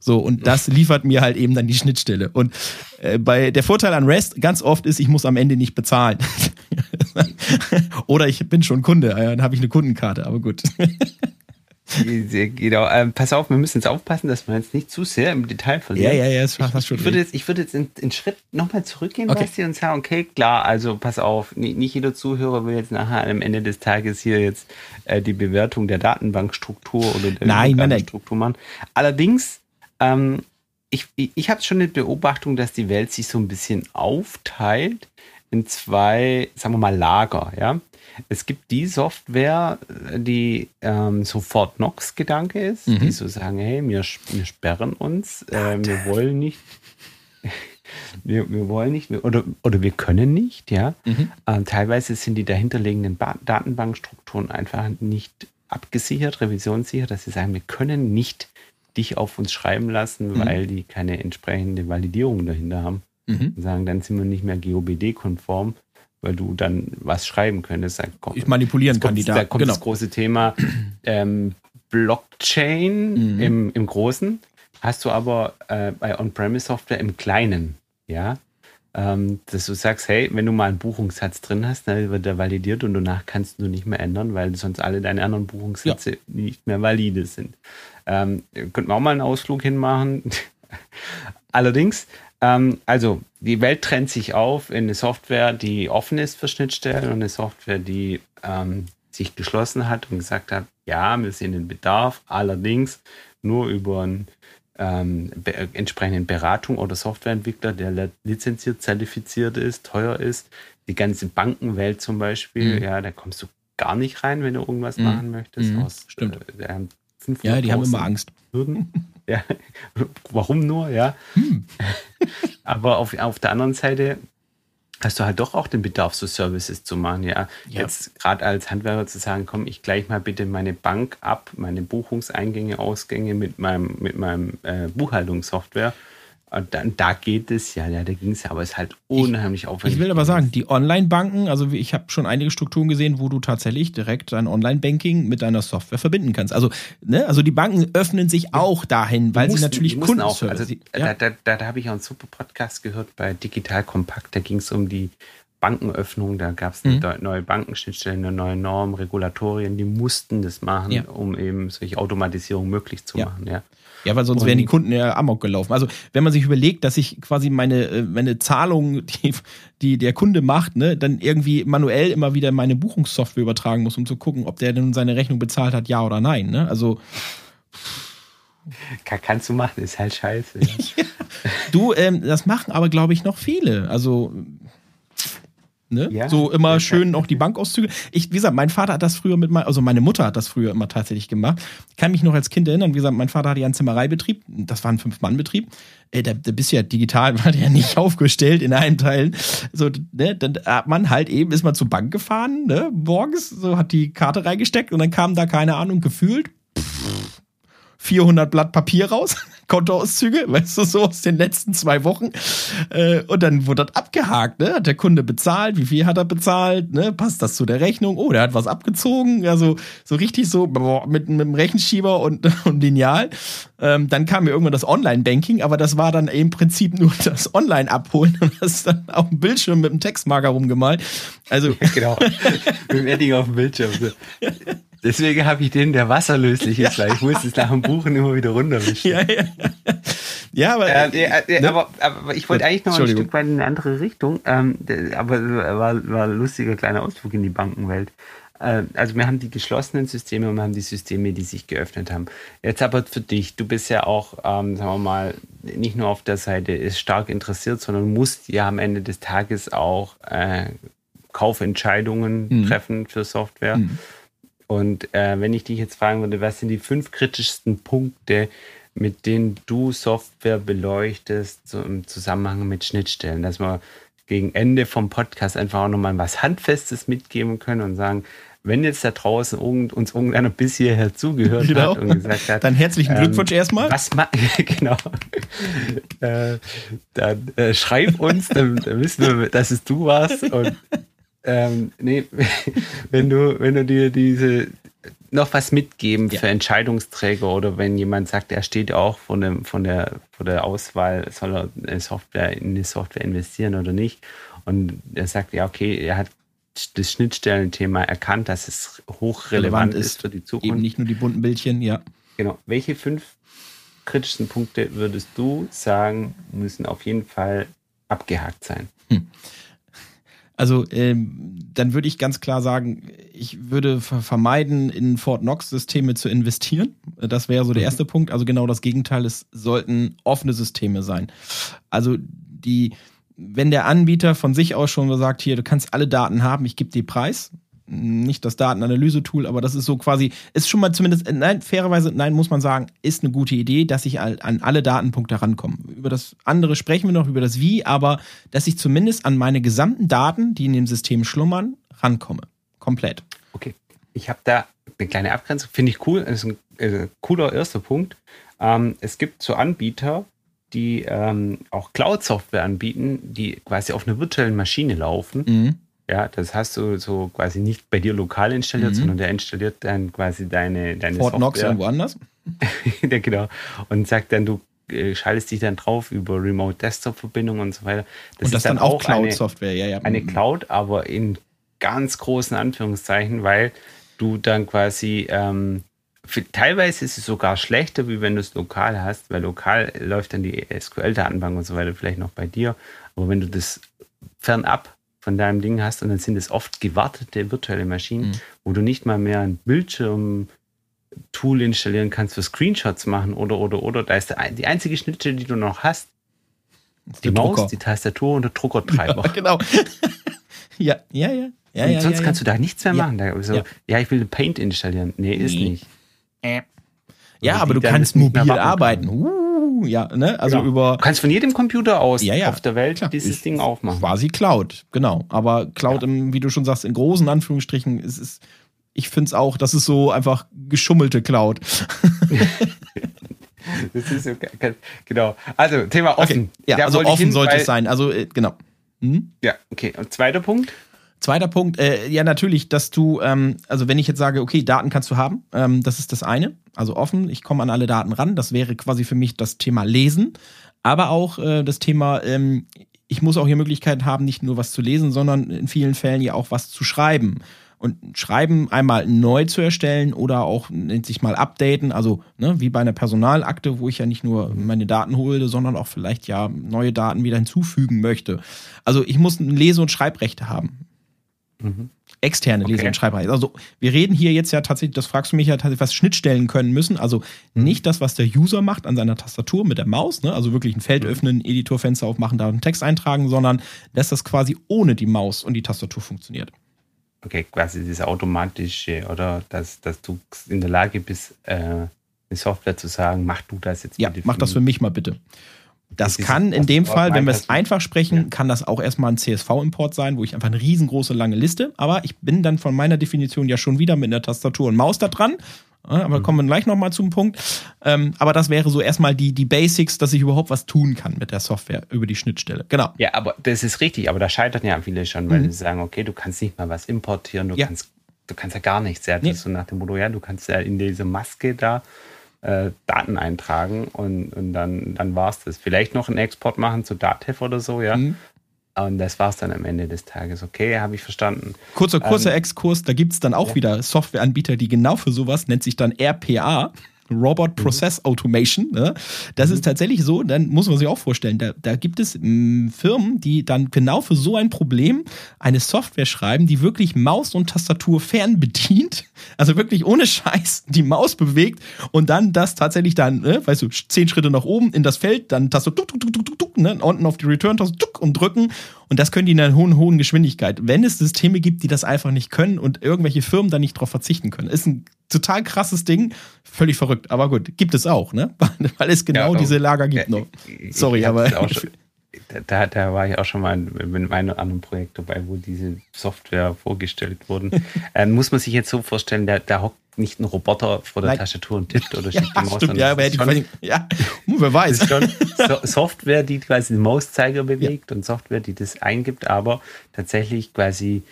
So, und das liefert mir halt eben dann die Schnittstelle. Und äh, bei der Vorteil an REST ganz oft ist, ich muss am Ende nicht bezahlen. Oder ich bin schon Kunde, dann habe ich eine Kundenkarte, aber gut. Genau. Ähm, pass auf, wir müssen jetzt aufpassen, dass wir jetzt nicht zu sehr im Detail verlieren. Ja, ja, ja, das ich, schon. Ich würde jetzt, ich würde jetzt in, in Schritt nochmal zurückgehen, okay. Basti, und sagen, okay, klar, also pass auf, nicht, nicht, jeder Zuhörer will jetzt nachher am Ende des Tages hier jetzt äh, die Bewertung der Datenbankstruktur oder der nein, Datenbankstruktur machen. Allerdings, ähm, ich, ich, ich habe schon eine Beobachtung, dass die Welt sich so ein bisschen aufteilt in zwei, sagen wir mal, Lager, ja. Es gibt die Software, die ähm, sofort Nox-Gedanke ist, mhm. die so sagen, hey, wir, wir sperren uns, äh, wir wollen nicht, wir, wir wollen nicht, oder, oder wir können nicht, ja. Mhm. Ähm, teilweise sind die dahinterliegenden ba Datenbankstrukturen einfach nicht abgesichert, revisionssicher, dass sie sagen, wir können nicht dich auf uns schreiben lassen, mhm. weil die keine entsprechende Validierung dahinter haben. Mhm. Sagen, dann sind wir nicht mehr GOBD-konform weil du dann was schreiben könntest. Kommt, ich manipulieren kann die Da kommt genau. das große Thema ähm, Blockchain mhm. im, im Großen. Hast du aber äh, bei On-Premise-Software im Kleinen, ja. Ähm, dass du sagst, hey, wenn du mal einen Buchungssatz drin hast, dann wird der validiert und danach kannst du nicht mehr ändern, weil sonst alle deine anderen Buchungssätze ja. nicht mehr valide sind. Ähm, könnten wir auch mal einen Ausflug hinmachen. Allerdings ähm, also, die Welt trennt sich auf in eine Software, die offen ist für Schnittstellen und eine Software, die ähm, sich geschlossen hat und gesagt hat, ja, wir sehen den Bedarf, allerdings nur über einen ähm, be entsprechenden Beratung oder Softwareentwickler, der lizenziert, zertifiziert ist, teuer ist. Die ganze Bankenwelt zum Beispiel, mhm. ja, da kommst du gar nicht rein, wenn du irgendwas mhm. machen möchtest. Mhm. Aus, Stimmt. Äh, ja, die haben immer Angst. Hürden. Ja, warum nur, ja. Hm. Aber auf, auf der anderen Seite hast du halt doch auch den Bedarf, so Services zu machen, ja. ja. Jetzt gerade als Handwerker zu sagen, komm, ich gleich mal bitte meine Bank ab, meine Buchungseingänge, Ausgänge mit meinem, mit meinem äh, Buchhaltungssoftware und dann, da geht es ja, ja da ging es ja, aber es ist halt unheimlich ich, aufwendig. Ich will aber sagen, die Online-Banken, also ich habe schon einige Strukturen gesehen, wo du tatsächlich direkt dein Online-Banking mit deiner Software verbinden kannst. Also, ne, also die Banken öffnen sich auch dahin, weil mussten, sie natürlich Kunden auch. Also, ja. Da, da, da habe ich auch einen super Podcast gehört bei Digital Kompakt, da ging es um die Bankenöffnung, da gab es eine mhm. neue Bankenschnittstelle, eine neue Norm, Regulatorien, die mussten das machen, ja. um eben solche Automatisierung möglich zu ja. machen. Ja. Ja, weil sonst und wären die Kunden ja amok gelaufen. Also wenn man sich überlegt, dass ich quasi meine, äh, meine Zahlung, die, die der Kunde macht, ne, dann irgendwie manuell immer wieder meine Buchungssoftware übertragen muss, um zu gucken, ob der denn seine Rechnung bezahlt hat, ja oder nein. Ne? Also kannst du machen, ist halt scheiße. Ja. du, ähm, das machen aber, glaube ich, noch viele. Also Ne? Ja, so immer schön auch die Bankauszüge. Ich, wie gesagt, mein Vater hat das früher mit meinem, also meine Mutter hat das früher immer tatsächlich gemacht. Ich kann mich noch als Kind erinnern, wie gesagt, mein Vater hatte ja einen Zimmereibetrieb, das war ein Fünf-Mann-Betrieb. Äh, der, der bist ja digital, war der nicht aufgestellt in allen Teilen. So, ne, dann hat man halt eben, ist man zur Bank gefahren, ne, morgens, so hat die Karte reingesteckt und dann kam da, keine Ahnung, gefühlt 400 Blatt Papier raus. Kontoauszüge, weißt du, so aus den letzten zwei Wochen. Äh, und dann wurde das abgehakt, ne? Hat der Kunde bezahlt? Wie viel hat er bezahlt? Ne? Passt das zu der Rechnung? Oh, der hat was abgezogen. Also so richtig so boah, mit, mit dem Rechenschieber und, und Lineal. Ähm, dann kam mir irgendwann das Online-Banking, aber das war dann im Prinzip nur das Online-Abholen und das dann auf dem Bildschirm mit dem Textmarker rumgemalt. Also genau. mit dem Edding auf dem Bildschirm. Deswegen habe ich den, der wasserlöslich ist, weil ich muss es nach dem Buchen immer wieder runterwischen. Ja, ja. ja aber, äh, äh, ne? aber, aber, ich wollte eigentlich noch ein Stück weit in eine andere Richtung. Ähm, aber war, war ein lustiger kleiner Ausflug in die Bankenwelt. Äh, also wir haben die geschlossenen Systeme und wir haben die Systeme, die sich geöffnet haben. Jetzt aber für dich, du bist ja auch, ähm, sagen wir mal, nicht nur auf der Seite ist stark interessiert, sondern musst ja am Ende des Tages auch äh, Kaufentscheidungen mhm. treffen für Software. Mhm. Und äh, wenn ich dich jetzt fragen würde, was sind die fünf kritischsten Punkte, mit denen du Software beleuchtest, so im Zusammenhang mit Schnittstellen, dass wir gegen Ende vom Podcast einfach auch nochmal was Handfestes mitgeben können und sagen, wenn jetzt da draußen irgend, uns irgendeiner bis hierher zugehört genau. hat und gesagt hat. Dann herzlichen ähm, Glückwunsch erstmal. Was genau. äh, dann äh, schreib uns, dann, dann, wissen wir, dass es du warst. Und ähm, nee, wenn du, wenn du dir diese noch was mitgeben ja. für Entscheidungsträger oder wenn jemand sagt, er steht auch von, dem, von, der, von der Auswahl, soll er eine Software, in eine Software investieren oder nicht. Und er sagt, ja, okay, er hat das Schnittstellenthema erkannt, dass es hochrelevant ist, ist für die Zukunft. Eben nicht nur die bunten Bildchen, ja. Genau. Welche fünf kritischsten Punkte würdest du sagen, müssen auf jeden Fall abgehakt sein? Hm. Also ähm, dann würde ich ganz klar sagen, ich würde vermeiden, in Fort Knox-Systeme zu investieren. Das wäre so der mhm. erste mhm. Punkt. Also genau das Gegenteil, es sollten offene Systeme sein. Also die, wenn der Anbieter von sich aus schon sagt, hier, du kannst alle Daten haben, ich gebe dir Preis, nicht das Datenanalyse-Tool, aber das ist so quasi, ist schon mal zumindest, äh, nein, fairerweise, nein, muss man sagen, ist eine gute Idee, dass ich an alle Datenpunkte rankomme. Über das andere sprechen wir noch, über das Wie, aber dass ich zumindest an meine gesamten Daten, die in dem System schlummern, rankomme. Komplett. Okay. Ich habe da eine kleine Abgrenzung, finde ich cool, das ist ein äh, cooler erster Punkt. Ähm, es gibt so Anbieter, die ähm, auch Cloud-Software anbieten, die quasi auf einer virtuellen Maschine laufen. Mhm ja, das hast du so quasi nicht bei dir lokal installiert, mhm. sondern der installiert dann quasi deine, deine Fort Software. Knox irgendwo anders? ja, genau. Und sagt dann, du äh, schaltest dich dann drauf über Remote Desktop Verbindung und so weiter. Das und das ist dann, dann auch Cloud-Software, ja, ja. Eine Cloud, aber in ganz großen Anführungszeichen, weil du dann quasi ähm, für, teilweise ist es sogar schlechter, wie wenn du es lokal hast, weil lokal läuft dann die SQL-Datenbank und so weiter vielleicht noch bei dir. Aber wenn du das fernab von deinem Ding hast und dann sind es oft gewartete virtuelle Maschinen, mhm. wo du nicht mal mehr ein Bildschirm-Tool installieren kannst für Screenshots machen oder, oder, oder. Da ist die einzige Schnittstelle, die du noch hast, die Maus, Drucker. die Tastatur und der Druckertreiber. Ja, genau. ja, ja, ja. ja und ja, sonst ja, kannst du da nichts mehr machen. Da, so, ja. ich will Paint installieren. Nee, ist nee. nicht. Äh. Ja, aber du kannst mobil arbeiten. Uh ja, ne? Also ja. über. Du kannst von jedem Computer aus ja, ja. auf der Welt Klar. dieses ich, Ding aufmachen. Quasi Cloud, genau. Aber Cloud, im, wie du schon sagst, in großen Anführungsstrichen, ist es. Ich finde es auch, das ist so einfach geschummelte Cloud. das ist so, genau. Also, Thema offen. Okay. Ja, da also offen hin, sollte es sein. Also, äh, genau. Hm? Ja, okay. Und zweiter Punkt? Zweiter Punkt, äh, ja natürlich, dass du, ähm, also wenn ich jetzt sage, okay, Daten kannst du haben, ähm, das ist das eine, also offen, ich komme an alle Daten ran, das wäre quasi für mich das Thema Lesen, aber auch äh, das Thema, ähm, ich muss auch hier Möglichkeiten haben, nicht nur was zu lesen, sondern in vielen Fällen ja auch was zu schreiben. Und Schreiben einmal neu zu erstellen oder auch nennt sich mal updaten, also ne, wie bei einer Personalakte, wo ich ja nicht nur meine Daten hole, sondern auch vielleicht ja neue Daten wieder hinzufügen möchte. Also ich muss Lese- und Schreibrechte haben. Mhm. Externe okay. Lese- und Schreibrechte. Also wir reden hier jetzt ja tatsächlich, das fragst du mich ja tatsächlich, was Schnittstellen können müssen. Also mhm. nicht das, was der User macht an seiner Tastatur mit der Maus, ne? also wirklich ein Feld mhm. öffnen, Editorfenster aufmachen, da einen Text eintragen, sondern dass das quasi ohne die Maus und die Tastatur funktioniert. Okay, quasi dieses automatische, oder dass, dass du in der Lage bist, äh, eine Software zu sagen, mach du das jetzt bitte. Ja, mach das für mich mal bitte. Das kann in dem Fall, wenn wir es einfach sprechen, kann das auch erstmal ein CSV-Import sein, wo ich einfach eine riesengroße lange Liste, aber ich bin dann von meiner Definition ja schon wieder mit einer Tastatur und Maus da dran. Aber mhm. kommen wir gleich nochmal zum Punkt. Ähm, aber das wäre so erstmal die, die Basics, dass ich überhaupt was tun kann mit der Software über die Schnittstelle. Genau. Ja, aber das ist richtig, aber da scheitern ja viele schon, weil mhm. sie sagen, okay, du kannst nicht mal was importieren, du ja. kannst du kannst ja gar nichts. Ja, nee. so nach dem Motto, ja, du kannst ja in diese Maske da äh, Daten eintragen und, und dann, dann war es das. Vielleicht noch einen Export machen zu Datev oder so, ja. Mhm. Und das war es dann am Ende des Tages. Okay, habe ich verstanden. Kurzer, kurzer ähm, Exkurs, da gibt es dann auch ja. wieder Softwareanbieter, die genau für sowas, nennt sich dann RPA. Robot mhm. Process Automation. Ne? Das mhm. ist tatsächlich so, dann muss man sich auch vorstellen, da, da gibt es mh, mm, Firmen, die dann genau für so ein Problem eine Software schreiben, die wirklich Maus und Tastatur fernbedient, also wirklich ohne Scheiß die Maus bewegt und dann das tatsächlich dann, ne, weißt du, zehn Schritte nach oben in das Feld, dann Tastatur, tuk, tuk, tuk, tuk, tuk, ne, unten auf die Return-Taste und drücken und das können die in einer hohen, hohen Geschwindigkeit. Wenn es Systeme gibt, die das einfach nicht können und irgendwelche Firmen da nicht drauf verzichten können, ist ein total krasses Ding. Völlig verrückt, aber gut, gibt es auch, ne? Weil es genau ja, diese Lager gibt noch. Sorry, aber. Da, da war ich auch schon mal mit einem anderen Projekt dabei, wo diese Software vorgestellt wurden. ähm, muss man sich jetzt so vorstellen, da, da hockt nicht ein Roboter vor der Nein. Tastatur und tippt oder schickt ja, die Maus. Stimmt, ja, aber schon, ja, wer weiß. So Software, die quasi den Mauszeiger bewegt ja. und Software, die das eingibt, aber tatsächlich quasi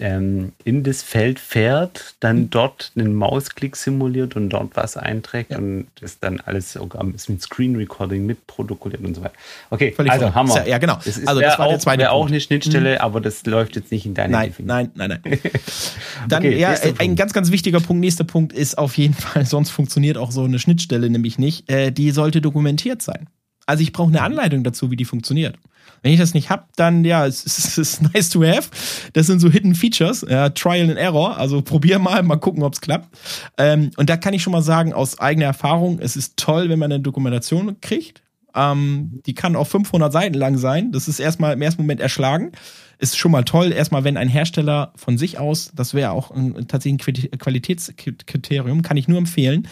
ähm, in das Feld fährt, dann mhm. dort einen Mausklick simuliert und dort was einträgt ja. und das dann alles sogar mit Screen Recording mitprotokolliert und so weiter. Okay, Völlig also Hammer. Ja, ja, genau. Das ist also das war auch, der zweite auch eine Schnittstelle, mhm. aber das läuft jetzt nicht in deine Nein, Definition. nein, nein, nein. dann okay, ja, ein ganz, ganz wichtiger Punkt. Nächster Punkt ist auf jeden Fall, sonst funktioniert auch so eine Schnittstelle nämlich nicht. Äh, die sollte dokumentiert sein. Also ich brauche eine Anleitung dazu, wie die funktioniert. Wenn ich das nicht habe, dann ja, es ist, ist nice to have. Das sind so Hidden Features, ja, Trial and Error. Also probier mal, mal gucken, ob es klappt. Ähm, und da kann ich schon mal sagen, aus eigener Erfahrung, es ist toll, wenn man eine Dokumentation kriegt. Ähm, die kann auch 500 Seiten lang sein. Das ist erstmal im ersten Moment erschlagen. Ist schon mal toll. Erstmal, wenn ein Hersteller von sich aus, das wäre auch ein, tatsächlich ein Qualitätskriterium, kann ich nur empfehlen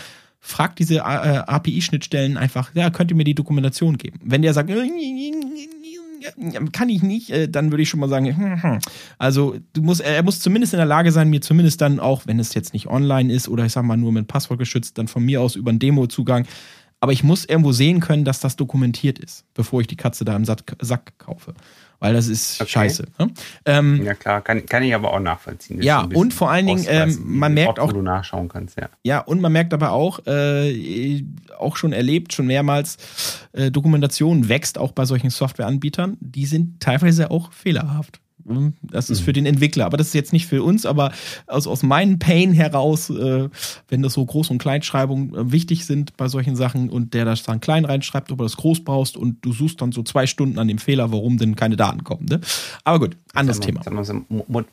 fragt diese äh, API-Schnittstellen einfach, ja, könnt ihr mir die Dokumentation geben? Wenn der sagt, kann ich nicht, äh, dann würde ich schon mal sagen, hm, hm. also du musst, er muss zumindest in der Lage sein, mir zumindest dann auch, wenn es jetzt nicht online ist oder ich sag mal nur mit Passwort geschützt, dann von mir aus über einen Demo-Zugang. Aber ich muss irgendwo sehen können, dass das dokumentiert ist, bevor ich die Katze da im Sack, Sack kaufe weil das ist okay. scheiße. Ne? Ähm, ja klar, kann, kann ich aber auch nachvollziehen. ja, und vor allen Dingen, ähm, man merkt auch, wo du nachschauen kannst, ja. Ja, und man merkt aber auch, äh, auch schon erlebt, schon mehrmals, äh, Dokumentation wächst auch bei solchen Softwareanbietern. Die sind teilweise auch fehlerhaft. Hm, das ist für mhm. den Entwickler, aber das ist jetzt nicht für uns, aber aus, aus meinem Pain heraus, äh, wenn das so Groß- und Kleinschreibungen äh, wichtig sind bei solchen Sachen und der das dann klein reinschreibt, ob du das groß brauchst und du suchst dann so zwei Stunden an dem Fehler, warum denn keine Daten kommen. Ne? Aber gut, anderes Thema. So,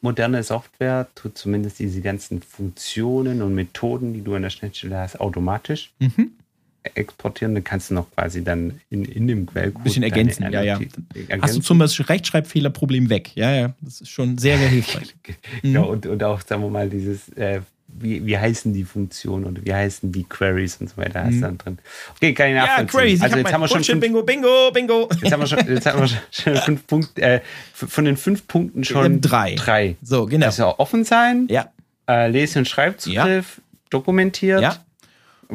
moderne Software tut zumindest diese ganzen Funktionen und Methoden, die du an der Schnittstelle hast, automatisch. Mhm exportieren, dann kannst du noch quasi dann in, in dem Quellcode. Ein bisschen ergänzen, ja, ja. Ergänzen. Hast du zum Beispiel Rechtschreibfehlerproblem weg. Ja, ja. Das ist schon sehr, sehr hilfreich. genau, mhm. und, und auch, sagen wir mal, dieses, äh, wie, wie heißen die Funktionen und wie heißen die Queries und so weiter, hast du mhm. dann drin. Okay, kann ich nachvollziehen. Ja, Queries. Also jetzt haben wir schon fünf, Bingo, Bingo, Bingo. Jetzt haben wir schon, jetzt haben wir schon fünf Punkte, äh, von den fünf Punkten schon drei. Drei. So, genau. Also offen sein. Ja. Äh, Lese- und Schreibzugriff. Ja. Dokumentiert. Ja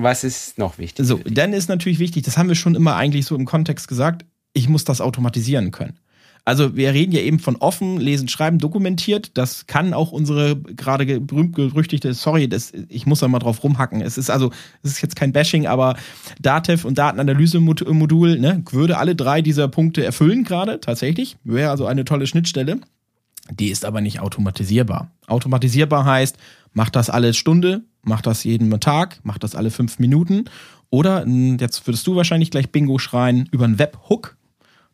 was ist noch wichtig? So, dann ist natürlich wichtig, das haben wir schon immer eigentlich so im Kontext gesagt, ich muss das automatisieren können. Also wir reden ja eben von offen, lesen, schreiben, dokumentiert. Das kann auch unsere gerade berühmt gerüchtigte, sorry, das, ich muss da mal drauf rumhacken. Es ist also, es ist jetzt kein Bashing, aber Datev und Datenanalyse-Modul ne, würde alle drei dieser Punkte erfüllen gerade, tatsächlich. Wäre also eine tolle Schnittstelle. Die ist aber nicht automatisierbar. Automatisierbar heißt, macht das alle Stunde, macht das jeden Tag, macht das alle fünf Minuten. Oder, jetzt würdest du wahrscheinlich gleich Bingo schreien, über einen Webhook.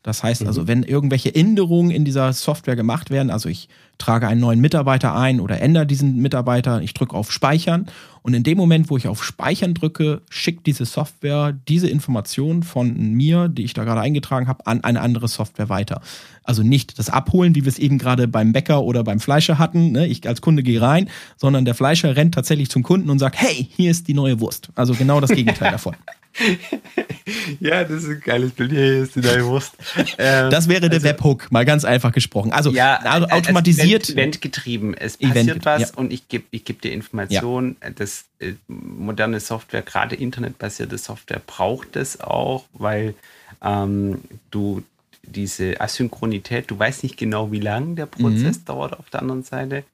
Das heißt also, mhm. wenn irgendwelche Änderungen in dieser Software gemacht werden, also ich trage einen neuen Mitarbeiter ein oder ändere diesen Mitarbeiter, ich drücke auf Speichern und in dem Moment, wo ich auf Speichern drücke, schickt diese Software diese Information von mir, die ich da gerade eingetragen habe, an eine andere Software weiter. Also nicht das Abholen, wie wir es eben gerade beim Bäcker oder beim Fleischer hatten. Ne? Ich als Kunde gehe rein, sondern der Fleischer rennt tatsächlich zum Kunden und sagt, hey, hier ist die neue Wurst. Also genau das Gegenteil davon. ja, das ist ein geiles Bild. Hier ist die neue Wurst. Ähm, das wäre der also, Webhook, mal ganz einfach gesprochen. Also ja, also automatisiert. Eventgetrieben. Es passiert Event, was ja. und ich gebe ich geb dir Informationen. Ja. Das äh, moderne Software, gerade internetbasierte Software, braucht es auch, weil ähm, du diese Asynchronität, du weißt nicht genau, wie lang der Prozess mhm. dauert auf der anderen Seite.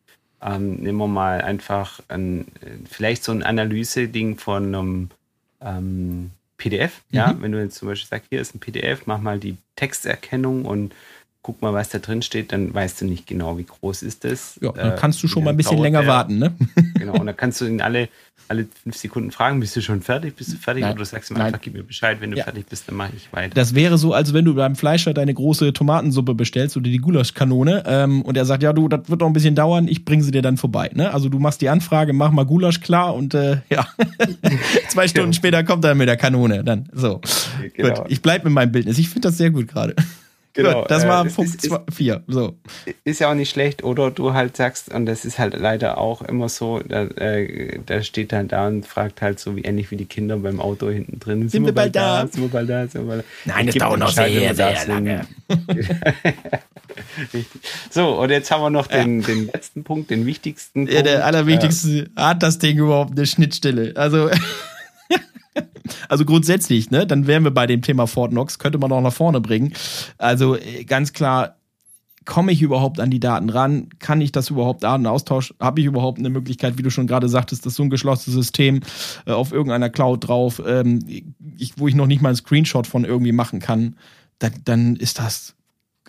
Ähm, nehmen wir mal einfach ein, vielleicht so ein Analyse-Ding von einem ähm, PDF. Mhm. Ja, wenn du jetzt zum Beispiel sagst, hier ist ein PDF, mach mal die Texterkennung und guck mal, was da drin steht, dann weißt du nicht genau, wie groß ist das. Ja, dann kannst du schon mal ein bisschen länger der. warten, ne? Genau, und dann kannst du ihn alle, alle fünf Sekunden fragen, bist du schon fertig, bist du fertig? Nein. Oder du sagst ihm Nein. einfach, gib mir Bescheid, wenn du ja. fertig bist, dann mache ich weiter. Das wäre so, als wenn du beim Fleischer deine große Tomatensuppe bestellst oder die Gulaschkanone ähm, und er sagt, ja du, das wird noch ein bisschen dauern, ich bringe sie dir dann vorbei. Ne? Also du machst die Anfrage, mach mal Gulasch klar und äh, ja, zwei Stunden genau. später kommt er mit der Kanone. Dann so. Genau. Gut, ich bleibe mit meinem Bildnis. Ich finde das sehr gut gerade. Genau, Gut, das war äh, Punkt 4. So. Ist ja auch nicht schlecht, oder du halt sagst, und das ist halt leider auch immer so, da, äh, da steht dann da und fragt halt so wie ähnlich wie die Kinder beim Auto hinten drin. Sind, sind wir bald da? Sind wir bald da? Sind wir bald da? Nein, das dauert noch sehr, sehr lange. so, und jetzt haben wir noch den, ja. den letzten Punkt, den wichtigsten Punkt. Ja, der allerwichtigste. Hat das Ding überhaupt eine Schnittstelle? Also. Also grundsätzlich, ne, dann wären wir bei dem Thema Fort Knox, könnte man auch nach vorne bringen. Also äh, ganz klar, komme ich überhaupt an die Daten ran? Kann ich das überhaupt Datenaustausch? Habe ich überhaupt eine Möglichkeit, wie du schon gerade sagtest, das so ein geschlossenes System äh, auf irgendeiner Cloud drauf, ähm, ich, wo ich noch nicht mal einen Screenshot von irgendwie machen kann? dann, dann ist das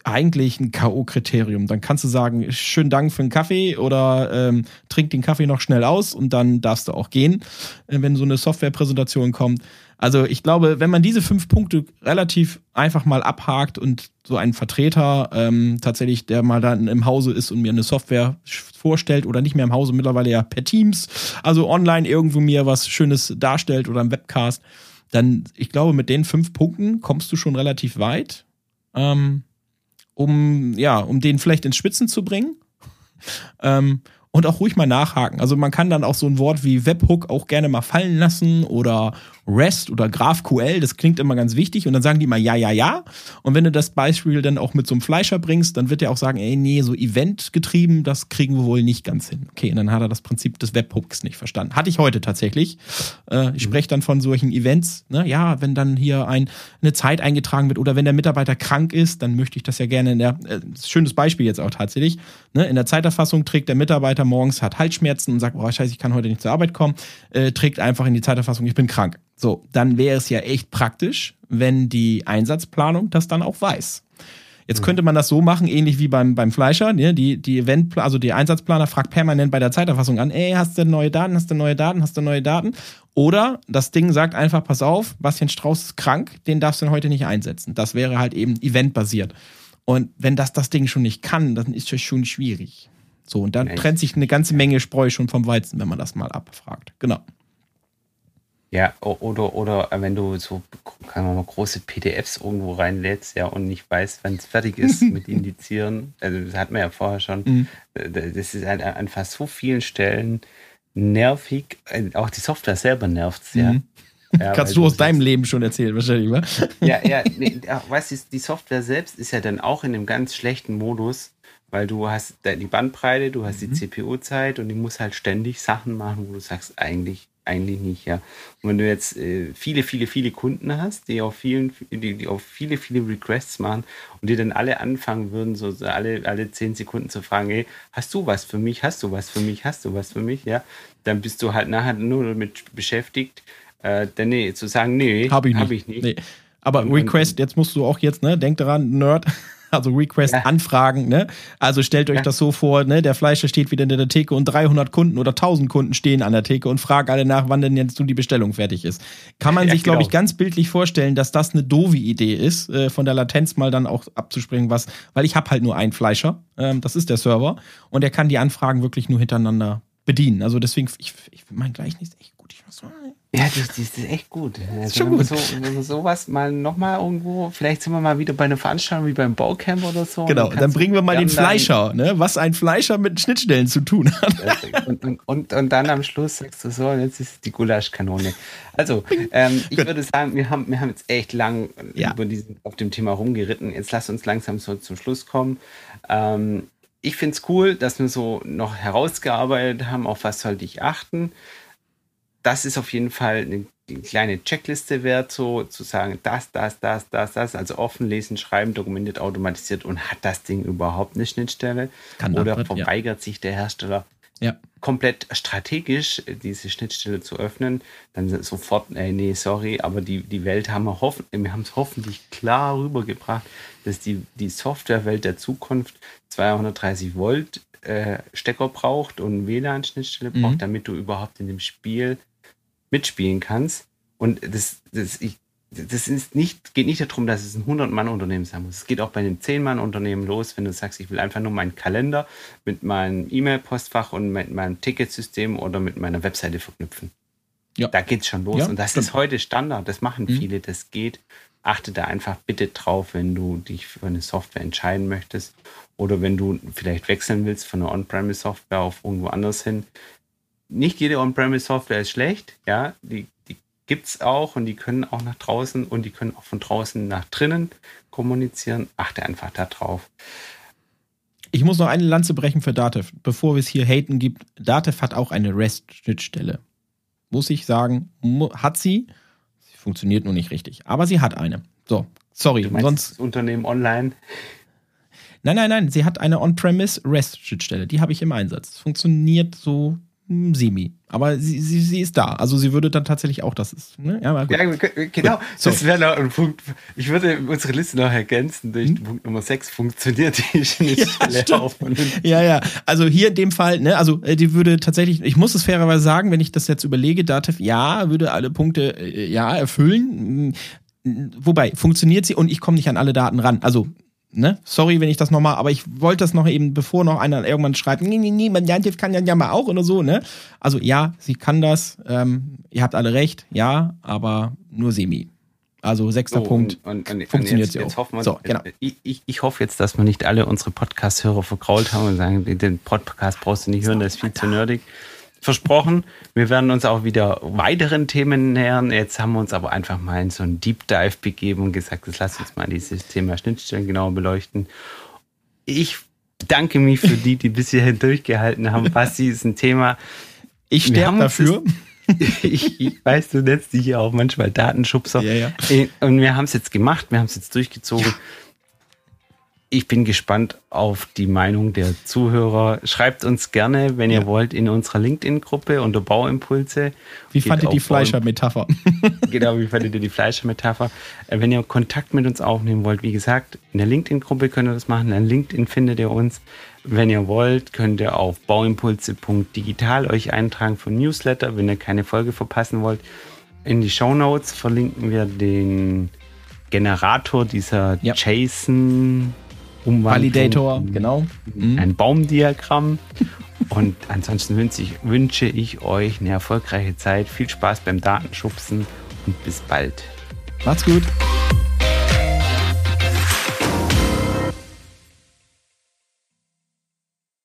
eigentlich ein K.O.-Kriterium. Dann kannst du sagen, schönen Dank für den Kaffee oder ähm, trink den Kaffee noch schnell aus und dann darfst du auch gehen, äh, wenn so eine Softwarepräsentation kommt. Also ich glaube, wenn man diese fünf Punkte relativ einfach mal abhakt und so einen Vertreter ähm, tatsächlich, der mal dann im Hause ist und mir eine Software vorstellt oder nicht mehr im Hause, mittlerweile ja per Teams, also online irgendwo mir was Schönes darstellt oder im Webcast, dann, ich glaube, mit den fünf Punkten kommst du schon relativ weit. Ähm, um, ja, um den vielleicht ins Spitzen zu bringen. ähm, und auch ruhig mal nachhaken. Also man kann dann auch so ein Wort wie Webhook auch gerne mal fallen lassen oder REST oder GraphQL, das klingt immer ganz wichtig und dann sagen die immer ja, ja, ja. Und wenn du das Beispiel dann auch mit so einem Fleischer bringst, dann wird er auch sagen, ey, nee, so Event getrieben, das kriegen wir wohl nicht ganz hin. Okay, und dann hat er das Prinzip des Webhooks nicht verstanden. Hatte ich heute tatsächlich. Äh, ich spreche dann von solchen Events, ne? ja, wenn dann hier ein, eine Zeit eingetragen wird oder wenn der Mitarbeiter krank ist, dann möchte ich das ja gerne in der, äh, schönes Beispiel jetzt auch tatsächlich, ne? in der Zeiterfassung trägt der Mitarbeiter morgens, hat Halsschmerzen und sagt, boah, scheiße, ich kann heute nicht zur Arbeit kommen, äh, trägt einfach in die Zeiterfassung, ich bin krank. So, dann wäre es ja echt praktisch, wenn die Einsatzplanung das dann auch weiß. Jetzt mhm. könnte man das so machen, ähnlich wie beim, beim Fleischer. Ne? Die, die Event, also die Einsatzplaner fragt permanent bei der Zeiterfassung an, ey, hast du neue Daten, hast du neue Daten, hast du neue Daten? Oder das Ding sagt einfach, pass auf, Bastian Strauß ist krank, den darfst du heute nicht einsetzen. Das wäre halt eben eventbasiert. Und wenn das das Ding schon nicht kann, dann ist das schon schwierig. So, und dann Echt? trennt sich eine ganze Menge Spreu schon vom Weizen, wenn man das mal abfragt. Genau. Ja, oder, oder äh, wenn du so kann man mal, große PDFs irgendwo reinlädst, ja, und nicht weißt, wann es fertig ist mit Indizieren. Also das hat man ja vorher schon. Mhm. Äh, das ist halt an fast so vielen Stellen nervig. Äh, auch die Software selber nervt es, ja. Mhm. Ja, Kannst du aus deinem Leben schon erzählen, wahrscheinlich, wa? Ja, ja, nee, weißt du, die Software selbst ist ja dann auch in einem ganz schlechten Modus, weil du hast die Bandbreite, du hast mhm. die CPU-Zeit und die muss halt ständig Sachen machen, wo du sagst, eigentlich eigentlich nicht, ja. Und wenn du jetzt äh, viele, viele, viele Kunden hast, die auf vielen, die, die auf viele, viele Requests machen und die dann alle anfangen würden, so, alle, alle zehn Sekunden zu fragen, hey, hast du was für mich, hast du was für mich, hast du was für mich, ja, dann bist du halt nachher nur damit beschäftigt, äh, dann nee, zu sagen, nee, habe ich nicht. Hab ich nicht. Nee. Aber und, Request, jetzt musst du auch jetzt, ne, denk daran, Nerd, also Request ja. anfragen, ne? Also stellt euch ja. das so vor, ne? Der Fleischer steht wieder in der Theke und 300 Kunden oder 1000 Kunden stehen an der Theke und fragen alle nach, wann denn jetzt nun die Bestellung fertig ist. Kann man ja, sich, genau. glaube ich, ganz bildlich vorstellen, dass das eine doofe Idee ist, äh, von der Latenz mal dann auch abzuspringen, was, weil ich habe halt nur einen Fleischer, ähm, das ist der Server und er kann die Anfragen wirklich nur hintereinander bedienen. Also deswegen, ich, ich mein Gleichnis echt gut. Ich muss mal ja, das, das ist echt gut. Also schon wenn, gut. So, wenn wir sowas mal nochmal irgendwo, vielleicht sind wir mal wieder bei einer Veranstaltung wie beim Baucamp oder so. Genau, dann, dann bringen wir mal den Fleischer, ne? was ein Fleischer mit Schnittstellen zu tun hat. Und, und, und, und dann am Schluss sagst du so, jetzt ist die Gulaschkanone. Also, ähm, ich würde sagen, wir haben, wir haben jetzt echt lang ja. über diesen, auf dem Thema rumgeritten. Jetzt lass uns langsam so zum Schluss kommen. Ähm, ich finde es cool, dass wir so noch herausgearbeitet haben, auf was sollte ich achten das ist auf jeden Fall eine, eine kleine Checkliste wert, so zu sagen, das, das, das, das, das, also offen lesen, schreiben, dokumentiert, automatisiert und hat das Ding überhaupt eine Schnittstelle? Kann Oder verweigert ja. sich der Hersteller Ja. komplett strategisch äh, diese Schnittstelle zu öffnen, dann sofort, äh, nee, sorry, aber die, die Welt haben wir, hoffen, wir haben es hoffentlich klar rübergebracht, dass die, die Softwarewelt der Zukunft 230 Volt äh, Stecker braucht und WLAN-Schnittstelle braucht, Mhm. damit du überhaupt in dem Spiel mitspielen kannst. Und das, das, ich, das ist nicht, geht nicht darum, dass es ein 100-Mann-Unternehmen sein muss. Es geht auch bei einem 10-Mann-Unternehmen los, wenn du sagst, ich will einfach nur meinen Kalender mit meinem E-Mail-Postfach und mit meinem Ticketsystem oder mit meiner Webseite verknüpfen. Ja. Da geht's schon los. Ja, und das stimmt. ist heute Standard. Das machen Mhm. viele. Das geht. Achte da einfach bitte drauf, wenn du dich für eine Software entscheiden möchtest oder wenn du vielleicht wechseln willst von einer On-Premise-Software auf irgendwo anders hin. Nicht jede On-Premise-Software ist schlecht. Ja, die, die gibt's auch und die können auch nach draußen und die können auch von draußen nach drinnen kommunizieren. Achte einfach da drauf. Ich muss noch eine Lanze brechen für Datev, bevor es hier Haten gibt. Datev hat auch eine REST-Schnittstelle. Muss ich sagen, hat sie. Sie funktioniert nur nicht richtig, aber sie hat eine. So, sorry, Du meinst sonst. das Unternehmen online? Nein, nein, nein, sie hat eine On-Premise REST-Schnittstelle. Die habe ich im Einsatz. Funktioniert so semi. Aber sie, sie, sie ist da. Also sie würde dann tatsächlich auch das ist. Ne? Ja. Ja, genau. Gut. Das wäre noch ein Punkt. Ich würde unsere Liste noch ergänzen durch den Punkt Nummer 6. Funktioniert die Schnittstelle von den Ja, ja. Also hier in dem Fall, ne, also äh, die würde tatsächlich, ich muss es fairerweise sagen, wenn ich das jetzt überlege, Datev, ja, würde alle Punkte äh, ja erfüllen. Mm, Wobei, funktioniert sie und ich komme nicht an alle Daten ran. Also, ne, sorry, wenn ich das nochmal, aber ich wollte das noch eben, bevor noch einer irgendwann schreibt, nee, nee, nee, man Datev kann ja, ja mal auch oder so, ne? Also ja, sie kann das, ähm, ihr habt alle recht, ja, aber nur semi. Also sechster So, Punkt. Und, und, und Funktioniert jetzt, sie jetzt auch. hoffen wir, So, genau. ich, ich, ich hoffe jetzt, dass wir nicht alle unsere Podcast-Hörer vergrault haben und sagen, den Podcast brauchst du nicht hören, das ist viel zu nerdig. Versprochen, wir werden uns auch wieder weiteren Themen nähern. Jetzt haben wir uns aber einfach mal in so einen Deep Dive begeben und gesagt, jetzt lass uns mal dieses Thema Schnittstellen genauer beleuchten. Ich danke mich für die, die bis hierhin durchgehalten haben. Basti ist ein Thema, Ich sterbe dafür. ich, ich weiß, du nennst dich ja auch manchmal Datenschubser. Ja, ja. Und wir haben es jetzt gemacht, wir haben es jetzt durchgezogen. Ich bin gespannt auf die Meinung der Zuhörer. Schreibt uns gerne, wenn ihr Ja. wollt, in unserer LinkedIn-Gruppe unter Bauimpulse. Wie Geht fandet ihr die Fleischer-Metapher? Genau, wie fandet ihr die Fleischermetapher? Äh, Wenn ihr Kontakt mit uns aufnehmen wollt, wie gesagt, in der LinkedIn-Gruppe könnt ihr das machen. An LinkedIn findet ihr uns. Wenn ihr wollt, könnt ihr auf bauimpulse.digital euch eintragen für Newsletter, wenn ihr keine Folge verpassen wollt. In die Show Notes verlinken wir den Generator dieser Ja. JSON Validator, genau. Mhm. Ein Baumdiagramm. Und ansonsten wünsche ich, wünsche ich euch eine erfolgreiche Zeit. Viel Spaß beim Datenschubsen und bis bald. Macht's gut.